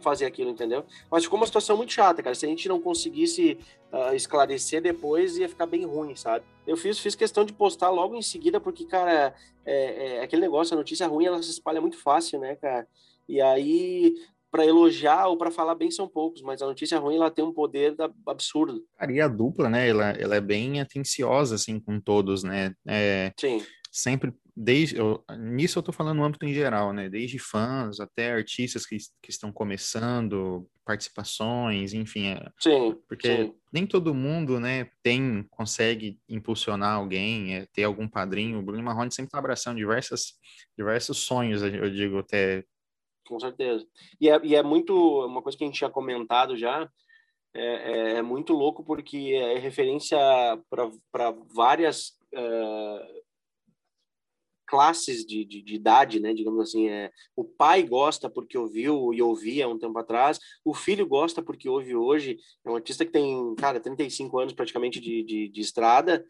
fazer aquilo, entendeu? Mas ficou uma situação muito chata, cara. Se a gente não conseguisse uh, esclarecer depois, ia ficar bem ruim, sabe? Eu fiz, fiz questão de postar logo em seguida, porque, cara, é, é aquele negócio, a notícia ruim, ela se espalha muito fácil, né, cara? E aí, para elogiar ou para falar bem são poucos, mas a notícia ruim ela tem um poder da, absurdo.
Cara, e a dupla, né? Ela, ela é bem atenciosa, assim, com todos, né? É,
Sim.
Sempre desde eu, nisso eu estou falando no âmbito em geral, né? Desde fãs até artistas que, que estão começando, participações, enfim. É,
sim.
Porque
sim.
nem todo mundo, né, tem consegue impulsionar alguém, é, ter algum padrinho. O Bruno Marrone sempre está abraçando diversas, diversos sonhos, eu digo até.
Com certeza. E é, e é muito uma coisa que a gente tinha comentado já. É, é, é muito louco porque é referência para várias uh, classes de, de, de, idade, né? Digamos assim, é, o pai gosta porque ouviu e ouvia um tempo atrás, o filho gosta porque ouve hoje. É um artista que tem, cara, 35 anos praticamente de, de, de estrada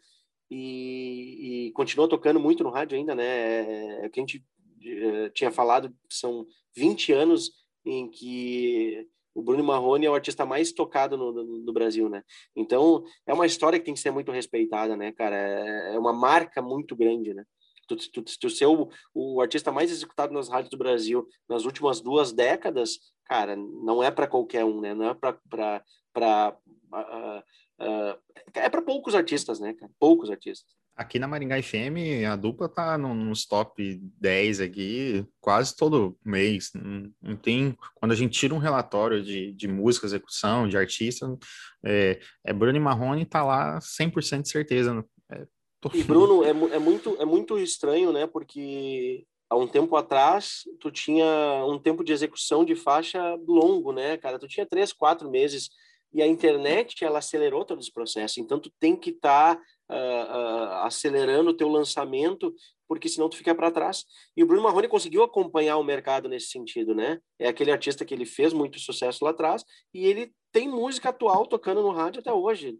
e, e, continua tocando muito no rádio ainda, né? É, é, que a gente é, tinha falado, são 20 anos em que o Bruno Marrone é o artista mais tocado no, no, no, Brasil, né? Então, é uma história que tem que ser muito respeitada, né, cara? É, é uma marca muito grande, né? Tu, tu, tu ser o, o artista mais executado nas rádios do Brasil nas últimas duas décadas, cara, não é para qualquer um, né? Não é para uh, uh, é para poucos artistas, né? Poucos artistas.
Aqui na Maringá FM, a dupla tá nos top 10 aqui quase todo mês. Não, tem. Quando a gente tira um relatório de, de música, execução, de artista, é, é Bruno Marrone tá lá 100% de certeza.
E Bruno, é, é, muito, é muito estranho, né? Porque há um tempo atrás tu tinha um tempo de execução de faixa longo, né, cara? Tu tinha três, quatro meses e a internet ela acelerou todo esse processo. Então tu tem que estar tá, uh, uh, acelerando o teu lançamento, porque senão tu fica para trás. E o Bruno Marrone conseguiu acompanhar o mercado nesse sentido, né? É aquele artista que ele fez muito sucesso lá atrás e ele tem música atual tocando no rádio até hoje.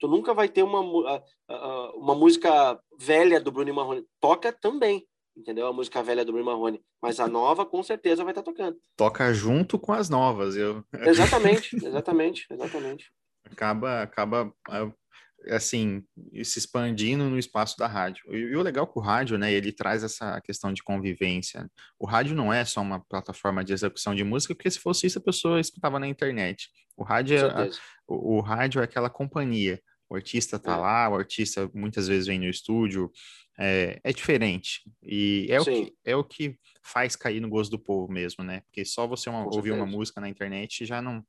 Tu nunca vai ter uma, uma música velha do Bruno Marrone. Toca também, entendeu? A música velha do Bruno Marrone. Mas a nova, com certeza, vai estar tá tocando.
Toca junto com as novas. Eu...
Exatamente, exatamente, exatamente.
Acaba, acaba assim, se expandindo no espaço da rádio. E, e, o legal com o rádio, né, ele traz essa questão de convivência. O rádio não é só uma plataforma de execução de música, porque se fosse isso a pessoa escutava na internet. O rádio, é, a, o, o, rádio é aquela companhia. O artista tá é. lá, o artista muitas vezes vem no estúdio, é, é diferente. E é o, que, é o que faz cair no gosto do povo mesmo, né? Porque só você uma, ouvir uma música na internet já não,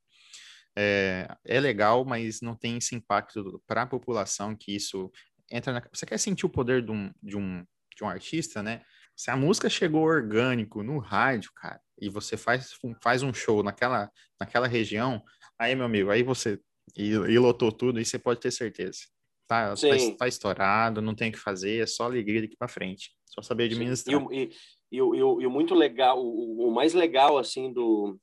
é, é legal, mas não tem esse impacto para a população que isso entra na... Você quer sentir o poder de um, de um, de um artista, né? Se a música chegou orgânico no rádio, cara, e você faz, faz um show naquela, naquela região, aí, meu amigo, aí você e, e lotou tudo, e você pode ter certeza. Tá, tá, tá, estourado, não tem o que fazer, é só alegria daqui para frente. Só saber administrar.
E, e, e, e, o, muito legal, o, o mais legal, assim, do,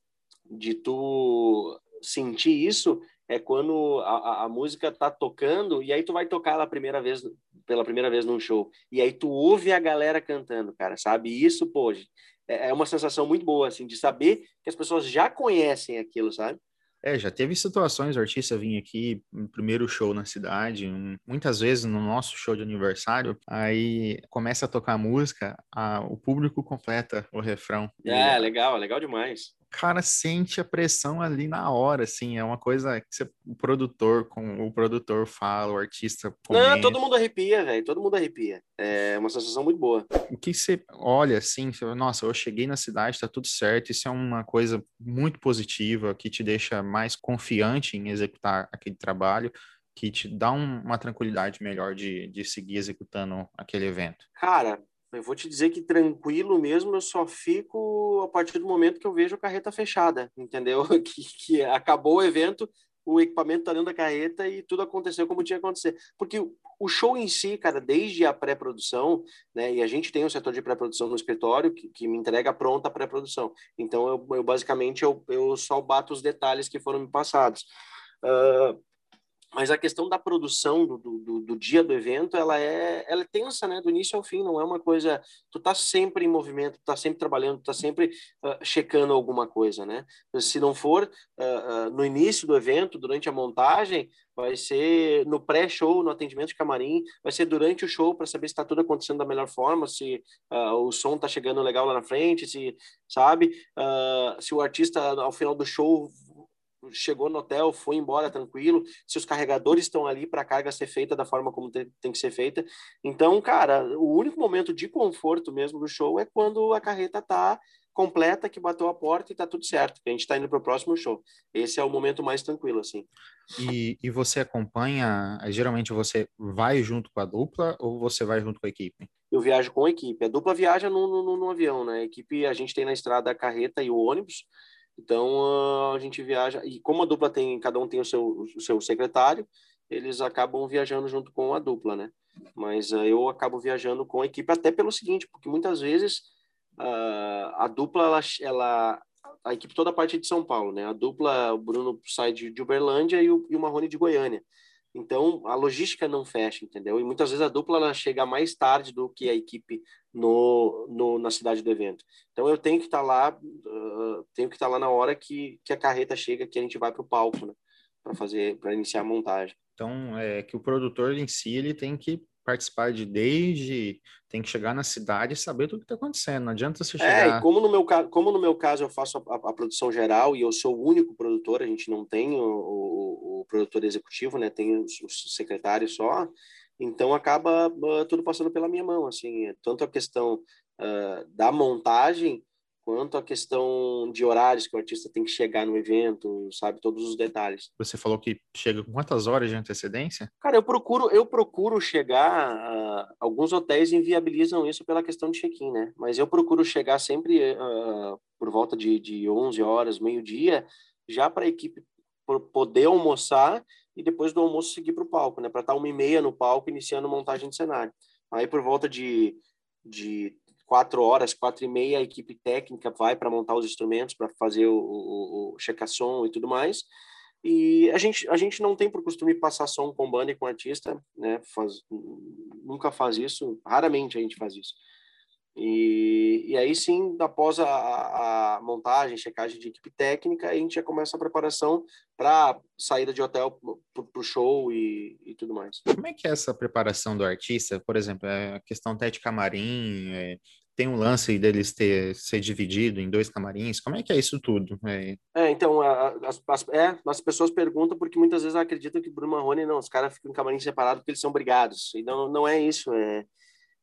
de tu sentir isso é quando a, a, música tá tocando e aí tu vai tocar ela primeira vez pela primeira vez num show e aí tu ouve a galera cantando, cara, sabe? Isso, pô, é, é uma sensação muito boa assim de saber que as pessoas já conhecem aquilo, sabe?
É, já teve situações, o artista vinha aqui primeiro show na cidade, um, muitas vezes no nosso show de aniversário, aí começa a tocar música, a, o público completa o refrão.
É, legal, legal demais
cara sente a pressão ali na hora, assim, é uma coisa que você, o produtor, com o produtor fala, o artista
comenta. Não, todo mundo arrepia, velho, todo mundo arrepia. É uma sensação muito boa.
O que você olha assim, você, nossa, eu cheguei na cidade, tá tudo certo, isso é uma coisa muito positiva, que te deixa mais confiante em executar aquele trabalho, que te dá um, uma tranquilidade melhor de, de seguir executando aquele evento.
Cara, eu vou te dizer que tranquilo mesmo eu só fico a partir do momento que eu vejo a carreta fechada, entendeu? (laughs) Que, que acabou o evento, o equipamento tá dentro da carreta e tudo aconteceu como tinha que acontecer. Porque o show em si, cara, desde a pré-produção, né, e a gente tem um setor de pré-produção no escritório que, que me entrega pronta a pré-produção. Então, eu, eu basicamente, eu, eu só bato os detalhes que foram me passados. Uh, mas a questão da produção do, do, do, dia do evento ela é ela é tensa né do início ao fim não é uma coisa tu tá sempre em movimento tu tá sempre trabalhando tu tá sempre uh, checando alguma coisa né? Se não for uh, uh, no início do evento durante a montagem vai ser no pré-show no atendimento de camarim vai ser durante o show para saber se está tudo acontecendo da melhor forma se o som tá chegando legal lá na frente se sabe? Se o artista ao final do show chegou no hotel, foi embora tranquilo, se os carregadores estão ali para a carga ser feita da forma como tem, tem, que ser feita. Então, cara, o único momento de conforto mesmo do show é quando a carreta tá completa, que bateu a porta e tá tudo certo, que a gente está indo para o próximo show. Esse é o momento mais tranquilo, assim.
E, e você acompanha, geralmente você vai junto com a dupla ou você vai junto com a equipe?
Eu viajo com a equipe. A dupla viaja no, no, no avião, né? A equipe, a gente tem na estrada a carreta e o ônibus, então a gente viaja e como a dupla tem, cada um tem o seu, o seu secretário, eles acabam viajando junto com a dupla, né? Mas uh, eu acabo viajando com a equipe até pelo seguinte, porque muitas vezes uh, a dupla ela, ela a equipe toda parte de São Paulo, né? A dupla o Bruno sai de, de Uberlândia e o, e o Marrone de Goiânia. Então, a logística não fecha, entendeu? E muitas vezes a dupla ela chega mais tarde do que a equipe no, no na cidade do evento. Então, eu tenho que estar tá lá, uh, tenho que estar tá lá na hora que, que a carreta chega, que a gente vai para o palco, né? Para fazer, para iniciar a montagem.
Então, é que o produtor em si, ele tem que participar de desde tem que chegar na cidade e saber tudo que está acontecendo. Não adianta você chegar.
É, e como no meu caso, como no meu caso eu faço a, a, a, produção geral e eu sou o único produtor, a gente não tem o, o produtor executivo, né? Tem os, os, secretários só. Então acaba uh, tudo passando pela minha mão, assim, tanto a questão uh, da montagem quanto a questão de horários que o artista tem que chegar no evento, sabe, todos os detalhes.
Você falou que chega com quantas horas de antecedência?
Cara, eu procuro, eu procuro chegar, uh, alguns hotéis inviabilizam isso pela questão de check-in, né? Mas eu procuro chegar sempre por volta de, de 11 horas, meio-dia, já para a equipe poder almoçar e depois do almoço seguir para o palco, né? Para estar tá uma e meia no palco iniciando montagem de cenário. Aí por volta de, de quatro horas, quatro e meia, a equipe técnica vai para montar os instrumentos, para fazer o, o, o checa-som e tudo mais. E a gente, a gente não tem por costume passar som com banda e com artista, né? Faz, nunca faz isso, raramente a gente faz isso. E, e aí sim, após a, a montagem, checagem de equipe técnica, a gente já começa a preparação para saída de hotel para o show e, e, tudo mais.
Como é que é essa preparação do artista? Por exemplo, é a questão até de camarim, é, tem um lance deles ter ser dividido em dois camarins. Como é que é isso tudo?
É, é então, as, as, é, as pessoas perguntam porque muitas vezes acreditam que Bruno Marrone, não, os caras ficam em camarim separado porque eles são brigados. E não, não é isso, é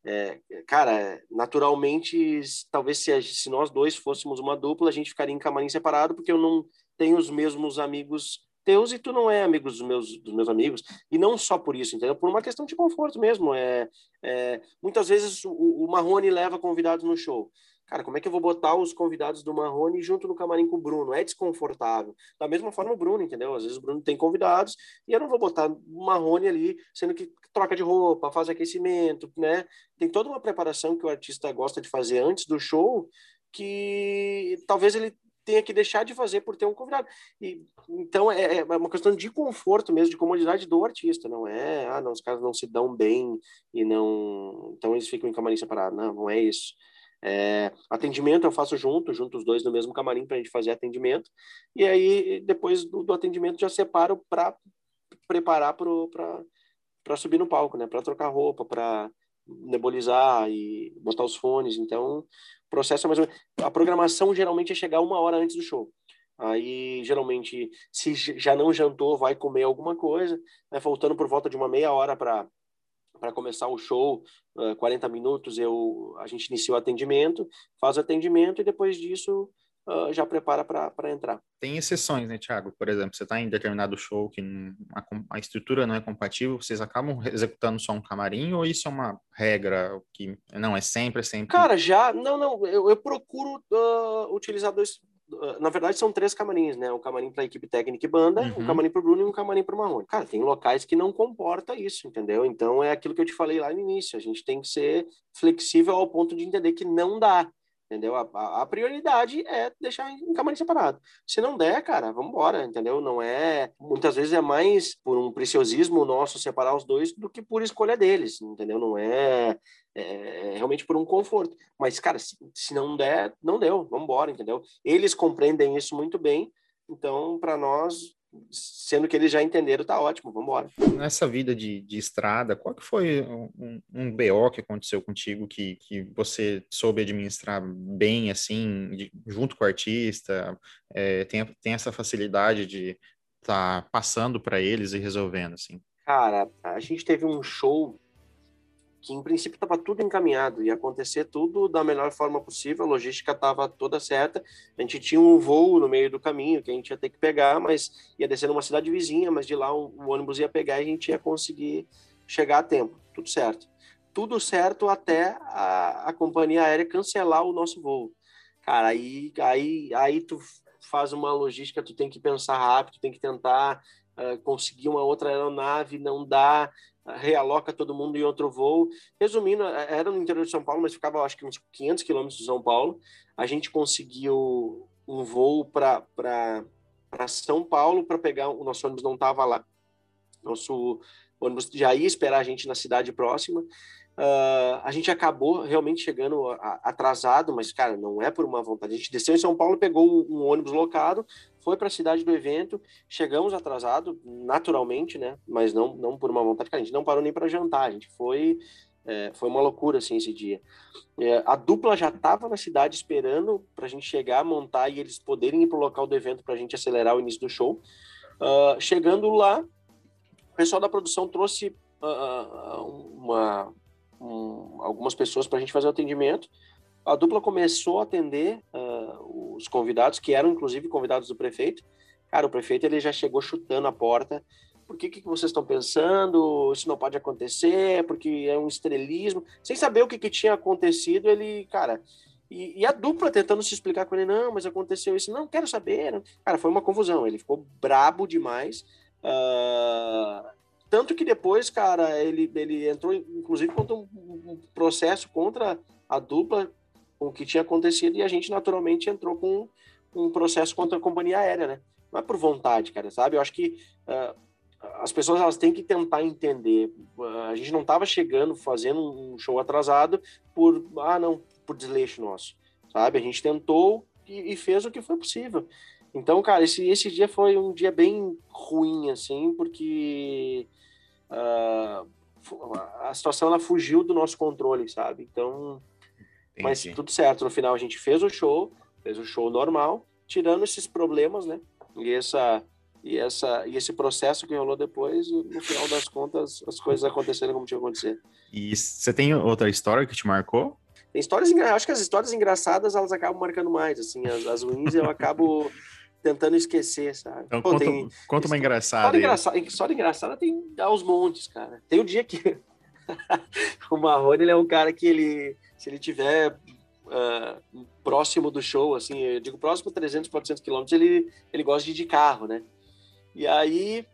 é, cara, naturalmente, talvez se, se nós dois fôssemos uma dupla, a gente ficaria em camarim separado, porque eu não tenho os mesmos amigos teus e tu não é amigo dos meus, dos meus amigos. E não só por isso, entendeu? Por uma questão de conforto mesmo. É, é muitas vezes o, o Marrone leva convidados no show. Cara, como é que eu vou botar os convidados do Marrone junto no camarim com o Bruno? É desconfortável. Da mesma forma o Bruno, entendeu? Às vezes o Bruno tem convidados e eu não vou botar o Marrone ali, sendo que troca de roupa, faz aquecimento, né? Tem toda uma preparação que o artista gosta de fazer antes do show que talvez ele tenha que deixar de fazer por ter um convidado. E, então, é, é uma questão de conforto mesmo, de comodidade do artista, não é, ah, não, os caras não se dão bem e não... Então, eles ficam em camarim separado. Não, não é isso. É, atendimento eu faço junto, junto os dois no mesmo camarim para a gente fazer atendimento. E aí, depois do, do atendimento, já separo para preparar para subir no palco, né? Para trocar roupa, para nebulizar e botar os fones. Então, o processo é mais ou menos... A programação geralmente é chegar uma hora antes do show. Aí, geralmente, se já não jantou, vai comer alguma coisa, né? faltando por volta de uma meia hora para para começar o show, uh, 40 minutos, eu, a gente inicia o atendimento, faz o atendimento e depois disso já prepara para entrar.
Tem exceções, né, Thiago? Por exemplo, você está em determinado show que a, a, estrutura não é compatível, vocês acabam executando só um camarim ou isso é uma regra que não é sempre, é sempre?
Cara, já, não, não, eu, eu procuro uh, utilizar dois, na verdade, são três camarins, né? Um camarim para a equipe técnica e banda, uhum. um camarim para o Bruno e um camarim para o Marrone. Cara, tem locais que não comporta isso, entendeu? Então é aquilo que eu te falei lá no início. A gente tem que ser flexível ao ponto de entender que não dá entendeu? A, a, prioridade é deixar em camarim separado. Se não der, cara, vamos embora, entendeu? Não é, muitas vezes é mais por um preciosismo nosso separar os dois do que por escolha deles, entendeu? Não é, é, é realmente por um conforto. Mas, cara, se, se não der, não deu, vamos embora, entendeu? Eles compreendem isso muito bem, então, para nós, sendo que eles já entenderam, tá ótimo, vamos embora.
Nessa vida de, de estrada, qual que foi um, um BO que aconteceu contigo que, que você soube administrar bem, assim, de, junto com o artista, é, tem, tem essa facilidade de tá passando para eles e resolvendo, assim?
Cara, a gente teve um show que em princípio estava tudo encaminhado, ia acontecer tudo da melhor forma possível, a logística estava toda certa, a gente tinha um voo no meio do caminho que a gente ia ter que pegar, mas ia descer numa cidade vizinha, mas de lá o, o ônibus ia pegar e a gente ia conseguir chegar a tempo, tudo certo. Tudo certo até a, a companhia aérea cancelar o nosso voo. Cara, aí, aí, aí tu faz uma logística, tu tem que pensar rápido, tem que tentar uh, conseguir uma outra aeronave, não dá, realoca todo mundo em outro voo. Resumindo, é, era no interior de São Paulo, mas ficava acho que uns 500 quilômetros de São Paulo. A gente conseguiu um voo para São Paulo para pegar. O nosso ônibus não estava lá. Nosso ônibus já ia esperar a gente na cidade próxima. Uh, a gente acabou realmente chegando atrasado, mas, cara, não é por uma vontade. A gente desceu em São Paulo, pegou um ônibus locado, foi para a cidade do evento, chegamos atrasado, naturalmente, né? Mas não, não por uma vontade, cara, a gente não parou nem para jantar, a gente foi. É, foi uma loucura, assim, esse dia. É, a dupla já estava na cidade esperando para a gente chegar, montar e eles poderem ir para o local do evento para a gente acelerar o início do show. Uh, chegando lá, o pessoal da produção trouxe uh, uma, um, algumas pessoas para a gente fazer o atendimento. A dupla começou a atender uh, os convidados, que eram inclusive convidados do prefeito. Cara, o prefeito ele já chegou chutando a porta. Por que, que vocês estão pensando? Isso não pode acontecer, porque é um estrelismo. Sem saber o que, que tinha acontecido, ele, cara, e, e, a dupla tentando se explicar com ele, não, mas aconteceu isso, não, quero saber. Cara, foi uma confusão, ele ficou brabo demais. Uh, tanto que depois, cara, ele, ele entrou, inclusive, contra um, um processo contra a dupla com o que tinha acontecido e a gente naturalmente entrou com um processo contra a companhia aérea, né? Não é por vontade, cara, sabe? Eu acho que uh, as pessoas elas têm que tentar entender. Uh, a gente não estava chegando, fazendo um show atrasado por, ah, não, por desleixo nosso, sabe? A gente tentou e, e fez o que foi possível. Então, cara, esse, esse dia foi um dia bem ruim, assim, porque uh, a situação ela fugiu do nosso controle, sabe? Então, Entendi. mas tudo certo. No final a gente fez o show, fez o show normal, tirando esses problemas, né? E essa e essa e esse processo que rolou depois, no final das contas, as coisas aconteceram como tinha que acontecer.
E você tem outra história que te marcou?
Tem histórias, acho que as histórias engraçadas elas acabam marcando mais, assim, as, as ruins eu acabo (laughs) tentando esquecer, sabe?
Então, Pô, conta, tem, conta uma engraçada.
História, engraçada. história engraçada tem aos montes, cara. Tem um dia que (laughs) o Marrone ele é um cara que ele, se ele tiver uh, próximo do show, assim, eu digo próximo 300, 400 quilômetros, ele, ele gosta de ir de carro, né? E aí,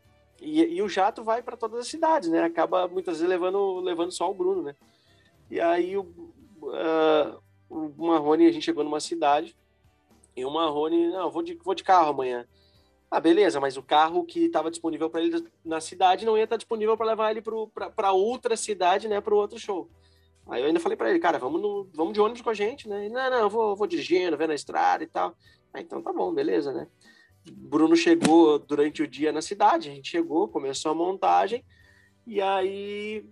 e, e o jato vai para todas as cidades, né? Acaba muitas vezes levando, levando só o Bruno, né? E aí o, uh, o Marrone, a gente chegou numa cidade, e o Marrone, não, vou de, vou de carro amanhã. Ah, beleza, mas o carro que estava disponível para ele na cidade não ia estar tá disponível para levar ele para outra cidade, né, para o outro show. Aí eu ainda falei para ele, cara, vamos, no, vamos de ônibus com a gente, né? Ele, não, não, eu vou, vou dirigindo, vendo a estrada e tal. Ah, então tá bom, beleza, né? Bruno chegou durante o dia na cidade, a gente chegou, começou a montagem, e aí.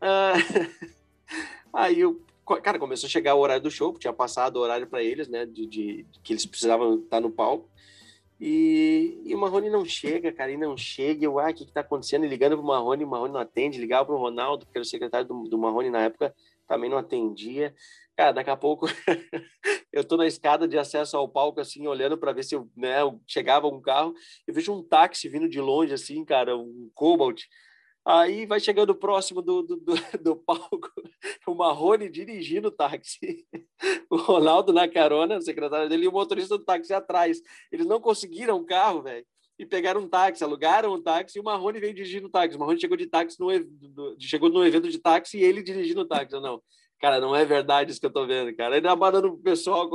Uh, (laughs) aí eu cara, começou a chegar o horário do show, tinha passado o horário para eles, né, de, de, que eles precisavam estar no palco. E, e o Marrone não chega, cara, e não chega. Eu, ah, o que que tá acontecendo? E ligando pro Marrone, o Marrone não atende. Ligava pro Ronaldo, que era o secretário do, do Marrone na época, também não atendia. Cara, daqui a pouco (laughs) eu tô na escada de acesso ao palco, assim, olhando para ver se eu, né, chegava um carro. Eu vejo um táxi vindo de longe, assim, cara, um Cobalt. Aí vai chegando próximo do, do, do, (laughs) do palco, o Marrone dirigindo o táxi, o Ronaldo na carona, o secretário dele, e o motorista do táxi atrás. Eles não conseguiram o carro, velho, e pegaram um táxi, alugaram um táxi, e o Marrone veio dirigindo o táxi. O Marrone chegou de táxi no, chegou no evento de táxi e ele dirigindo o táxi. Não, cara, não é verdade isso que eu tô vendo, cara. Ele abanando pro pessoal.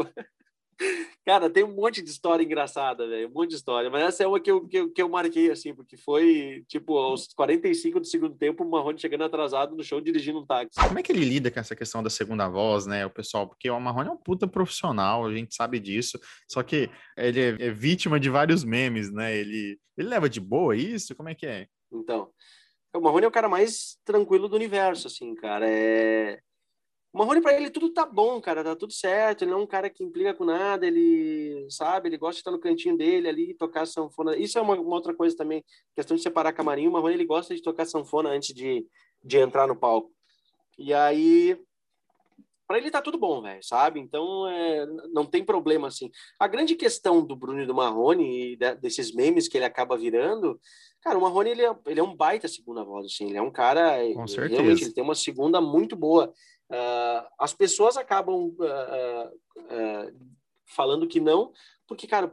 Cara, tem um monte de história engraçada, velho. Um monte de história. Mas essa é uma que eu, que eu, que eu marquei, assim, porque foi, tipo, aos 45 do segundo tempo, o Marrone chegando atrasado no show, dirigindo um táxi.
Como é que ele lida com essa questão da segunda voz, né, o pessoal? Porque o Marrone é um puta profissional, a gente sabe disso. Só que ele é, é vítima de vários memes, né? Ele, ele leva de boa isso? Como é que é?
Então, o Marrone é o cara mais tranquilo do universo, assim, cara. É o Marrone, para ele, tudo tá bom, cara, tá tudo certo. Ele não é um cara que implica com nada, ele, sabe, ele gosta de estar no cantinho dele ali, tocar sanfona. Isso é uma, uma outra coisa também, questão de separar camarim. O Marrone, ele gosta de tocar sanfona antes de, de entrar no palco. E aí, para ele tá tudo bom, velho, sabe? Então, é, não tem problema, assim. A grande questão do Bruno e do Marrone, e de, desses memes que ele acaba virando, cara, o Marrone, ele é, ele é um baita segunda voz, assim. Ele é um cara,
Com certeza.
realmente, ele tem uma segunda muito boa. Uh, as pessoas acabam uh, uh, falando que não, porque, cara,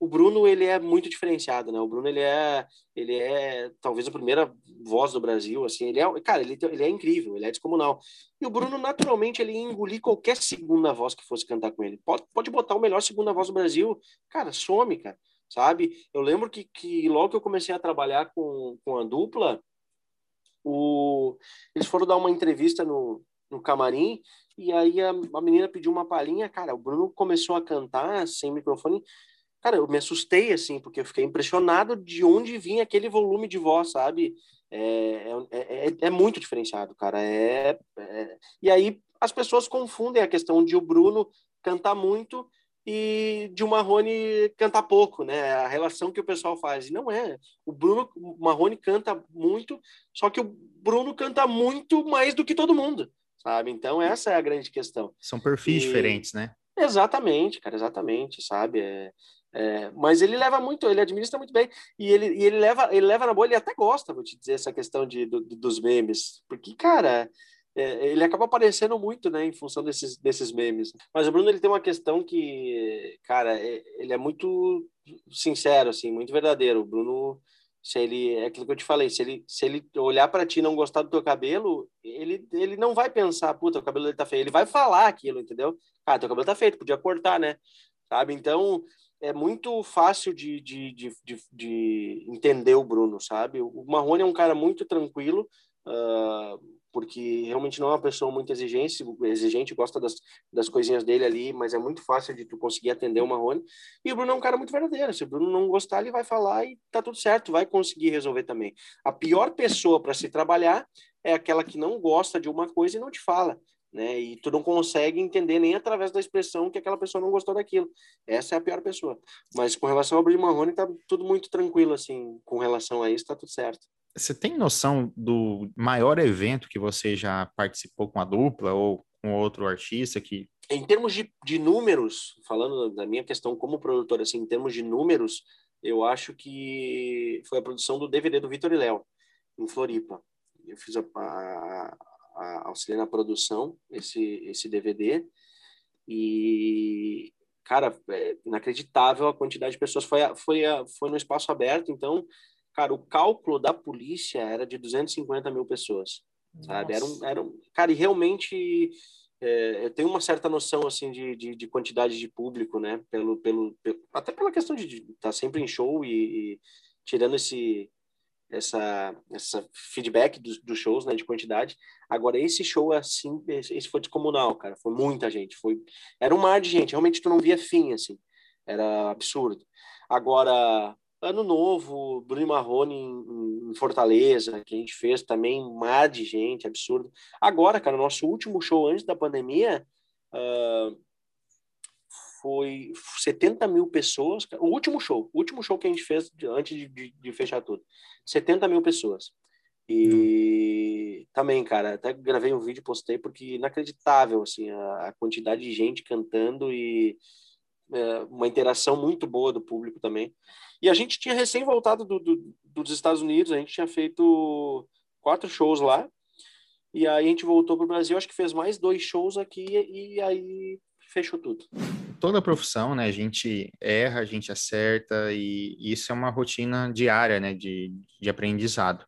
o Bruno ele é muito diferenciado, né? O Bruno ele é ele é talvez a primeira voz do Brasil, assim. Ele é, cara, ele, ele é incrível, ele é descomunal. E o Bruno naturalmente ele engolir qualquer segunda voz que fosse cantar com ele. Pode, pode botar o melhor segunda voz do Brasil, cara, some, cara, sabe? Eu lembro que, que logo que eu comecei a trabalhar com, com a dupla o, eles foram dar uma entrevista no, no camarim e aí a, a menina pediu uma palhinha, cara, o Bruno começou a cantar sem microfone. Cara, eu me assustei, assim, porque eu fiquei impressionado de onde vinha aquele volume de voz, sabe? É, é, é, é muito diferenciado, cara. É, é, E aí as pessoas confundem a questão de o Bruno cantar muito e de o Marrone cantar pouco, né? A relação que o pessoal faz. E não é. O Bruno o Marrone canta muito, só que o Bruno canta muito mais do que todo mundo, sabe? Então essa é a grande questão.
São perfis e... diferentes, né?
Exatamente, cara, exatamente, sabe? É, é, mas ele leva muito, ele administra muito bem e ele, e ele leva, ele leva na boa, ele até gosta, vou te dizer essa questão de, do, dos memes, porque cara, é, ele acaba aparecendo muito, né, em função desses, desses memes. Mas o Bruno ele tem uma questão que, cara, é, ele é muito sincero, assim, muito verdadeiro. O Bruno, se ele é aquilo que eu te falei, se ele se ele olhar para ti e não gostar do teu cabelo, ele ele não vai pensar, puta, o cabelo dele tá feio. Ele vai falar aquilo, entendeu? Ah, teu cabelo tá feio, podia cortar, né? Sabe? Então é muito fácil de, de, de, de, de entender o Bruno, sabe? O Marrone é um cara muito tranquilo. Uh, porque realmente não é uma pessoa muito exigente, exigente gosta das, das coisinhas dele ali, mas é muito fácil de tu conseguir atender o Marrone. E o Bruno é um cara muito verdadeiro. Se o Bruno não gostar, ele vai falar e tá tudo certo, vai conseguir resolver também. A pior pessoa para se trabalhar é aquela que não gosta de uma coisa e não te fala. Né? E tu não consegue entender nem através da expressão que aquela pessoa não gostou daquilo. Essa é a pior pessoa. Mas com relação ao Bruno Marrone, tá tudo muito tranquilo, assim, com relação a isso, tá tudo certo.
Você tem noção do maior evento que você já participou com a dupla ou com outro artista que.
Em termos de, de números, falando da minha questão como produtor, assim, em termos de números, eu acho que foi a produção do DVD do Vitor e Léo, em Floripa. Eu fiz a, a, a, auxiliar na produção esse, esse DVD e cara, é inacreditável a quantidade de pessoas. Foi, foi, foi no espaço aberto, então Cara, o cálculo da polícia era de 250 mil pessoas, sabe? Era um, era um, cara, e realmente é, eu tenho uma certa noção, assim, de, de, de, quantidade de público, né? Pelo, pelo, pelo até pela questão de estar tá sempre em show e, e, tirando esse, essa, essa feedback dos, dos shows, né? De quantidade. Agora, esse show, assim, esse foi descomunal, cara. Foi muita gente. Foi, era um mar de gente. Realmente, tu não via fim, assim. Era absurdo. Agora, Ano Novo, Bruno Marrone em, em, Fortaleza, que a gente fez também, um mar de gente, absurdo. Agora, cara, nosso último show antes da pandemia uh, foi 70 mil pessoas. O último show, o último show que a gente fez antes de, de, de fechar tudo. 70 mil pessoas. E hum. também, cara, até gravei um vídeo e postei, porque inacreditável, assim, a, a quantidade de gente cantando e é, uma interação muito boa do público também. E a gente tinha recém voltado do, do, dos Estados Unidos, a gente tinha feito quatro shows lá, e aí a gente voltou para o Brasil, acho que fez mais dois shows aqui, e aí fechou tudo.
Toda profissão, né, a gente erra, a gente acerta, e isso é uma rotina diária, né, de, de aprendizado.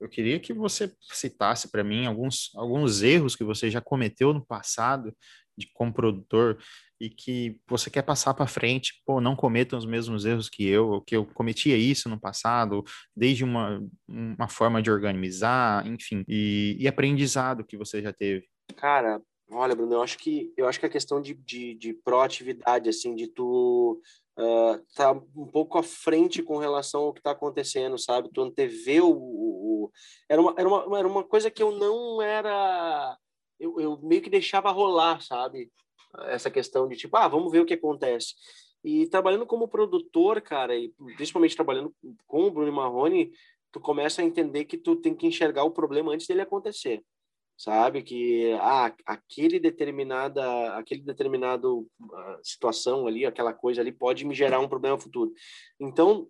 Eu queria que você citasse para mim alguns, alguns erros que você já cometeu no passado de como produtor e que você quer passar para frente, pô, não cometam os mesmos erros que eu, que eu cometia isso no passado, desde uma, uma forma de organizar, enfim, e, e aprendizado que você já teve.
Cara, olha, Bruno, eu acho que eu acho que a questão de, de, de proatividade, assim, de tu uh, tá um pouco à frente com relação ao que está acontecendo, sabe? Tu antever o, o, o, era, uma, era, uma, era uma coisa que eu não era eu, eu meio que deixava rolar, sabe? Essa questão de tipo, ah, vamos ver o que acontece. E trabalhando como produtor, cara, e principalmente trabalhando com o Bruno Marrone, tu começa a entender que tu tem que enxergar o problema antes dele acontecer. Sabe que ah, aquele determinada, aquele determinado uh, situação ali, aquela coisa ali pode me gerar um problema futuro. Então,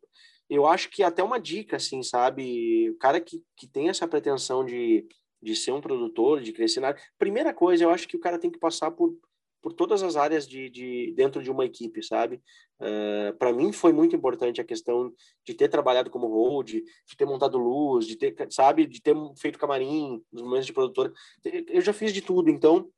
eu acho que até uma dica assim, sabe, o cara que, que tem essa pretensão de de ser um produtor, de crescer na Primeira coisa, eu acho que o cara tem que passar por por todas as áreas de, de dentro de uma equipe, sabe? Uh, eh, para mim foi muito importante a questão de ter trabalhado como hold, de ter montado luz, de ter, sabe, de ter feito camarim nos momentos de produtor. Eu já fiz de tudo, então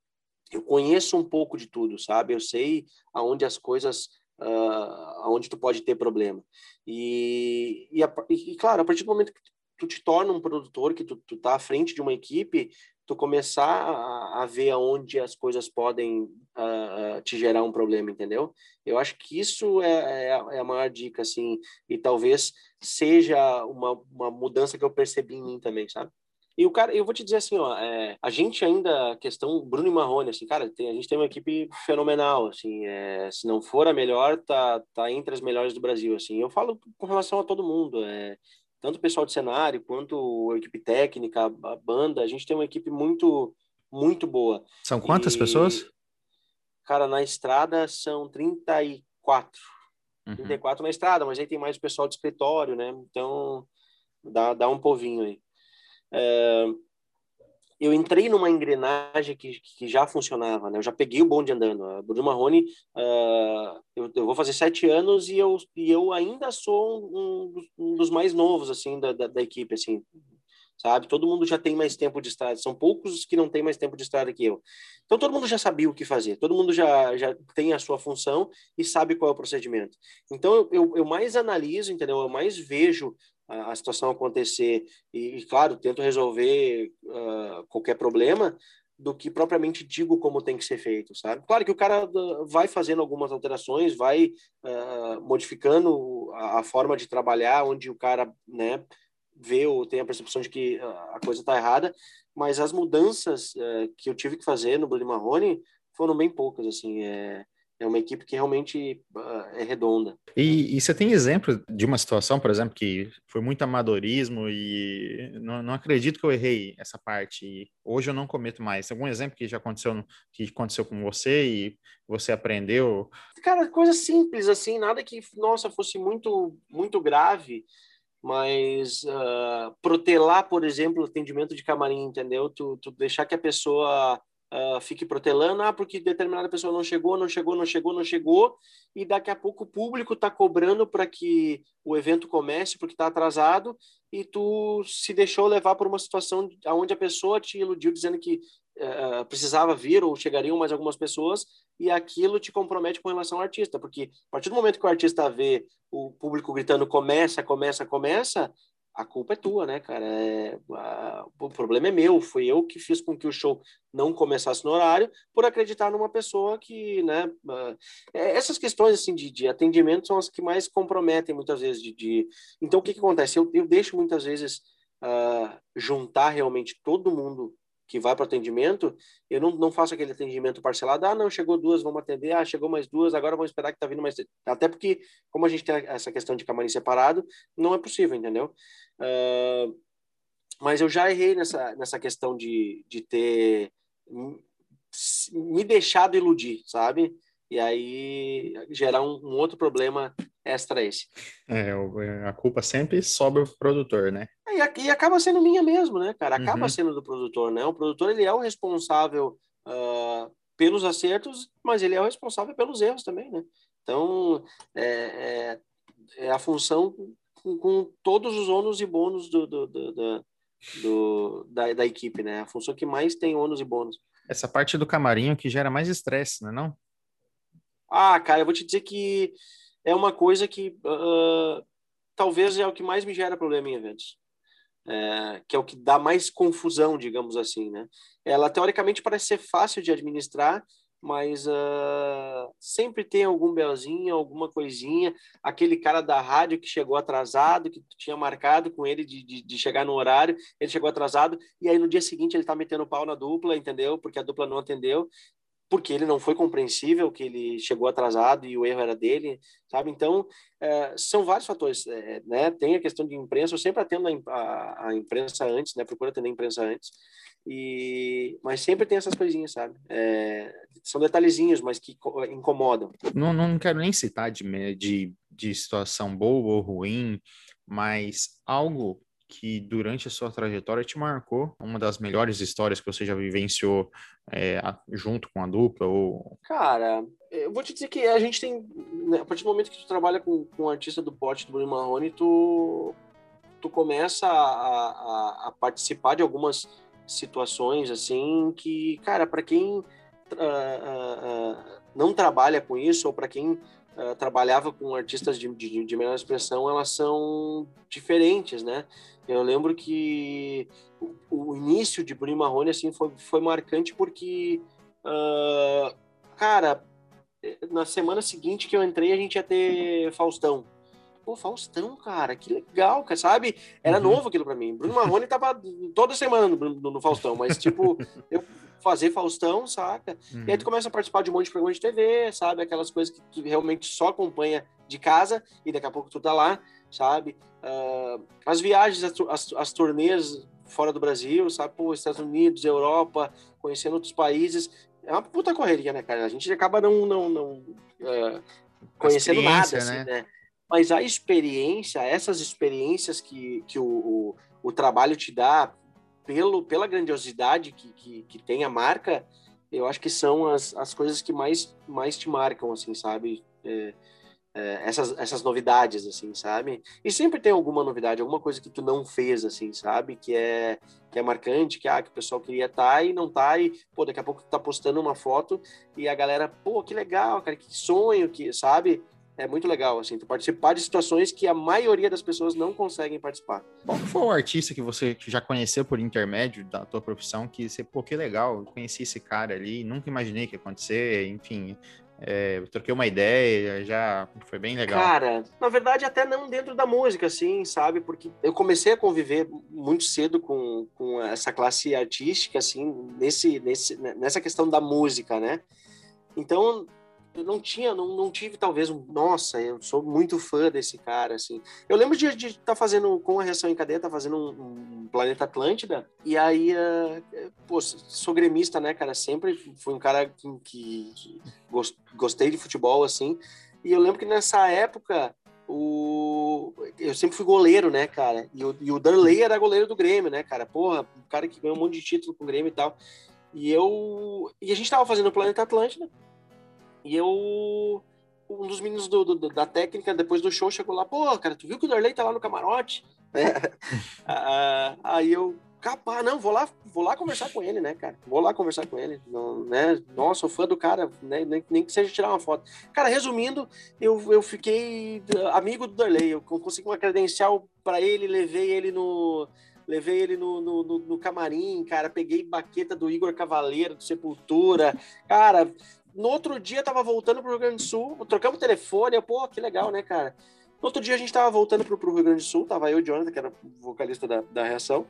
eu conheço um pouco de tudo, sabe? Eu sei aonde as coisas, uh, aonde tu pode ter problema. E, e, e, claro, a partir do momento que tu te torna um produtor, que tu, tu tá à frente de uma equipe, tu começar a, a ver aonde as coisas podem uh, te gerar um problema, entendeu? Eu acho que isso é, é, é, a maior dica, assim, e talvez seja uma, uma mudança que eu percebi em mim também, sabe? E o cara, eu vou te dizer assim, ó, é, a gente ainda, questão Bruno e Marrone, assim, cara, tem, a gente tem uma equipe fenomenal, assim, é, se não for a melhor, tá, tá entre as melhores do Brasil, assim. Eu falo com relação a todo mundo, é, tanto o pessoal de cenário quanto a equipe técnica, a banda, a gente tem uma equipe muito, muito boa.
São quantas e, pessoas?
Cara, na estrada são 34. Uhum. 34 na estrada, mas aí tem mais o pessoal de escritório, né? Então, dá, dá um povinho aí. É, eu entrei numa engrenagem que, que já funcionava, né? Eu já peguei o bonde andando. A Bruno Marrone, uh, eu, eu, vou fazer sete anos e eu, e eu ainda sou um, um dos mais novos, assim, da, da, da, equipe, assim, sabe? Todo mundo já tem mais tempo de estrada. São poucos que não têm mais tempo de estrada que eu. Então, todo mundo já sabia o que fazer. Todo mundo já, já tem a sua função e sabe qual é o procedimento. Então, eu, eu, eu mais analiso, entendeu? Eu mais vejo a, situação acontecer e, e, claro, tento resolver uh, qualquer problema do que propriamente digo como tem que ser feito, sabe? Claro que o cara ah, vai fazendo algumas alterações, vai uh, modificando a, a, forma de trabalhar, onde o cara, né, vê ou tem a percepção de que a coisa está errada, mas as mudanças uh, que eu tive que fazer no Blood Marrone foram bem poucas, assim, é, é uma equipe que realmente uh, é redonda.
E, e, você tem exemplo de uma situação, por exemplo, que foi muito amadorismo e não, não acredito que eu errei essa parte e hoje eu não cometo mais. Algum exemplo que já aconteceu, que aconteceu com você e você aprendeu?
Cara, coisa simples assim, nada que, nossa, fosse muito, muito grave, mas uh, protelar, por exemplo, o atendimento de camarim, entendeu? Tu, tu deixar que a pessoa uh, fique protelando, ah, porque determinada pessoa não chegou, não chegou, não chegou, não chegou, e daqui a pouco o público está cobrando para que o evento comece porque está atrasado, e tu se deixou levar por uma situação onde a pessoa te iludiu dizendo que uh, precisava vir ou chegariam mais algumas pessoas, e aquilo te compromete com relação ao artista, porque a partir do momento que o artista vê o público gritando começa, começa, começa, a culpa é tua, né, cara? É, a, o problema é meu. Foi eu que fiz com que o show não começasse no horário por acreditar numa pessoa que, né? Uh, essas questões assim de, de, atendimento são as que mais comprometem muitas vezes. De, de... Então, o que, que acontece? Eu, eu deixo muitas vezes uh, juntar realmente todo mundo que vai para atendimento, eu não, não faço aquele atendimento parcelado, ah, não, chegou duas, vamos atender, ah, chegou mais duas, agora vamos esperar que tá vindo mais... Até porque, como a gente tem essa questão de camarim separado, não é possível, entendeu? Uh, mas eu já errei nessa, nessa questão de, de ter me deixado iludir, sabe? e aí gerar um, um outro problema extra esse.
É, a culpa sempre sobra o produtor, né?
É, e, acaba sendo minha mesmo, né, cara? Acaba uhum. sendo do produtor, né? O produtor, ele é o responsável uh, pelos acertos, mas ele é o responsável pelos erros também, né? Então, é, é, é a função com, com, todos os ônus e bônus do, do, do, do, do da, da, equipe, né? A função que mais tem ônus e bônus.
Essa parte do camarinho que gera mais estresse, não é não?
Ah, cara, eu vou te dizer que é uma coisa que uh, talvez é o que mais me gera problema em eventos. É, que é o que dá mais confusão, digamos assim, né? Ela teoricamente parece ser fácil de administrar, mas uh, sempre tem algum belzinho, alguma coisinha. Aquele cara da rádio que chegou atrasado, que tinha marcado com ele de, de, de, chegar no horário, ele chegou atrasado, e aí no dia seguinte ele tá metendo pau na dupla, entendeu? Porque a dupla não atendeu, porque ele não foi compreensível que ele chegou atrasado e o erro era dele, sabe? Então, uh, são vários fatores, é, né? Tem a questão de imprensa, eu sempre atendo a, a, a imprensa antes, né? Procuro atender a imprensa antes, e, mas sempre tem essas coisinhas, sabe? É, são detalhezinhos, mas que incomodam.
Não, não quero nem citar de, de, de situação boa ou ruim, mas algo que durante a sua trajetória te marcou? Uma das melhores histórias que você já vivenciou é, junto com a dupla? Ou...
Cara, eu vou te dizer que a gente tem. Né, a partir do momento que tu trabalha com, com um artista do pote do Bruno Marrone, tu, tu começa a, a, a participar de algumas situações assim que, cara, para quem uh, uh, não trabalha com isso ou para quem trabalhava com artistas de, de, de, menor expressão, elas são diferentes, né? Eu lembro que o, o início de Bruno Marrone assim foi, foi marcante porque, cara, na semana seguinte que eu entrei a gente ia ter Faustão pô, Faustão, cara, que legal, cara, sabe? Era uhum. novo aquilo para mim. Bruno Marrone tava toda semana no, no, no Faustão, mas, tipo, eu (laughs) fazer Faustão, saca? Uhum. E aí tu uhum. começa a participar de um monte de programas de TV, sabe? Aquelas coisas que tu realmente só acompanha de casa e daqui a pouco tu tá lá, sabe? Uh, as viagens, as, as, as turnês fora do Brasil, sabe? Pô, Estados Unidos, Europa, conhecendo outros países. É uma puta correria, né, cara? A gente acaba não, não, não uh, conhecendo nada, assim, né? né? mas a experiência, essas experiências que, que o, o, o trabalho te dá pelo, pela grandiosidade que, que, que, tem a marca, eu acho que são as, as coisas que mais, mais te marcam, assim, sabe? É, é, essas, essas novidades, assim, sabe? E sempre tem alguma novidade, alguma coisa que tu não fez, assim, sabe? Que é, que é marcante, que, ah, que o pessoal queria estar tá e não tá, e, pô, daqui a pouco tu tá postando uma foto e a galera, pô, que legal, cara, que sonho, que, sabe? É muito legal, assim, tu participar de situações que a maioria das pessoas não conseguem participar.
Qual foi o artista que você já conheceu por intermédio da tua profissão que você, pô, que legal, eu conheci esse cara ali, nunca imaginei que ia acontecer, enfim, é, troquei uma ideia, já foi bem legal.
Cara, na verdade, até não dentro da música, assim, sabe? Porque eu comecei a conviver muito cedo com, com essa classe artística, assim, nesse, nesse, nessa questão da música, né? Então, eu não tinha, não, não tive talvez um, nossa, eu sou muito fã desse cara, assim. Eu lembro de estar tá fazendo, com a reação em cadeia, tá fazendo um, um Planeta Atlântida, e aí, uh, pô, sou gremista, né, cara, sempre fui um cara que, que, que gostei de futebol, assim, e eu lembro que nessa época, o... eu sempre fui goleiro, né, cara, e o, e o Darley era goleiro do Grêmio, né, cara, porra, um cara que ganhou um monte de título com o Grêmio e tal, e eu, e a gente tava fazendo o Planeta Atlântida, e eu. Um dos meninos do, do, da técnica, depois do show, chegou lá, pô, cara, tu viu que o Darley tá lá no camarote? (laughs) É. aí eu, capaz, não, vou lá, vou lá conversar com ele, né, cara? Vou lá conversar com ele, não, né? Nossa, sou fã do cara, né? nem, nem que seja tirar uma foto. Cara, resumindo, eu, eu fiquei amigo do Darley, eu consegui uma credencial para ele, levei ele no levei ele no, no, no, no, camarim, cara, peguei baqueta do Igor Cavaleiro, do Sepultura, cara, no outro dia tava voltando pro Rio Grande do Sul, trocamos telefone, eu, pô, que legal, né, cara? No outro dia a gente tava voltando pro, pro Rio Grande do Sul, tava eu e o Jonathan, que era vocalista da, da reação.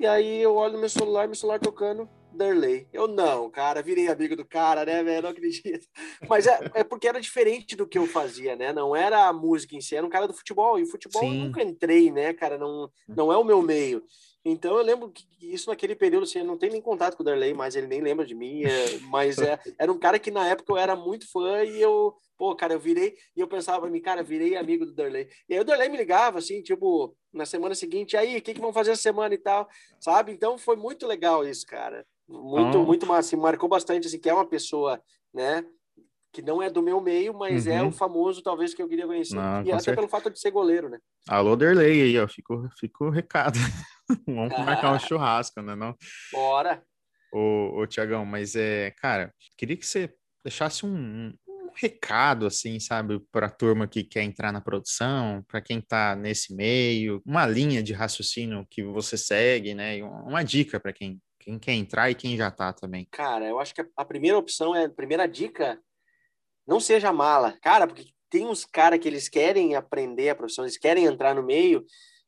E aí eu olho no meu celular, meu celular tocando Darley. Eu não, cara, virei amigo do cara, né, velho? Não acredito. (laughs) Mas é, é porque era diferente do que eu fazia, né? Não era a música em si, era um cara do futebol. E o futebol Sim. eu nunca entrei, né, cara? Não, não é o meu meio. Então eu lembro que isso naquele período, assim, eu não tenho nem contato com o Darley, mas ele nem lembra de mim. É, mas é, era um cara que na época eu era muito fã e eu, pô, cara, eu virei e eu pensava pra mim, cara, virei amigo do Darley. E aí o Darley me ligava, assim, tipo, na semana seguinte, aí, o que, que vão fazer essa semana e tal, sabe? Então foi muito legal isso, cara. Muito, muito massa. Assim, marcou bastante, assim, que é uma pessoa, né? que não é do meu meio, mas uhum. é o famoso, talvez, que eu queria conhecer. Não, e até certeza. pelo fato de ser goleiro, né?
Alô, Derlei aí, ó. Fico, fico o recado. (laughs) Vamos marcar um (laughs) churrasco, né? Não?
Bora!
Ô, ô Tiagão, mas é, cara, queria que você deixasse um recado, assim, sabe, para a turma que quer entrar na produção, para quem está nesse meio, uma linha de raciocínio que você segue, né? Uma dica para quem, quem quer entrar e quem já está também.
Cara, eu acho que a primeira opção é, a primeira dica não seja mala. Cara, porque tem uns caras que eles querem aprender a profissão, eles querem entrar no meio,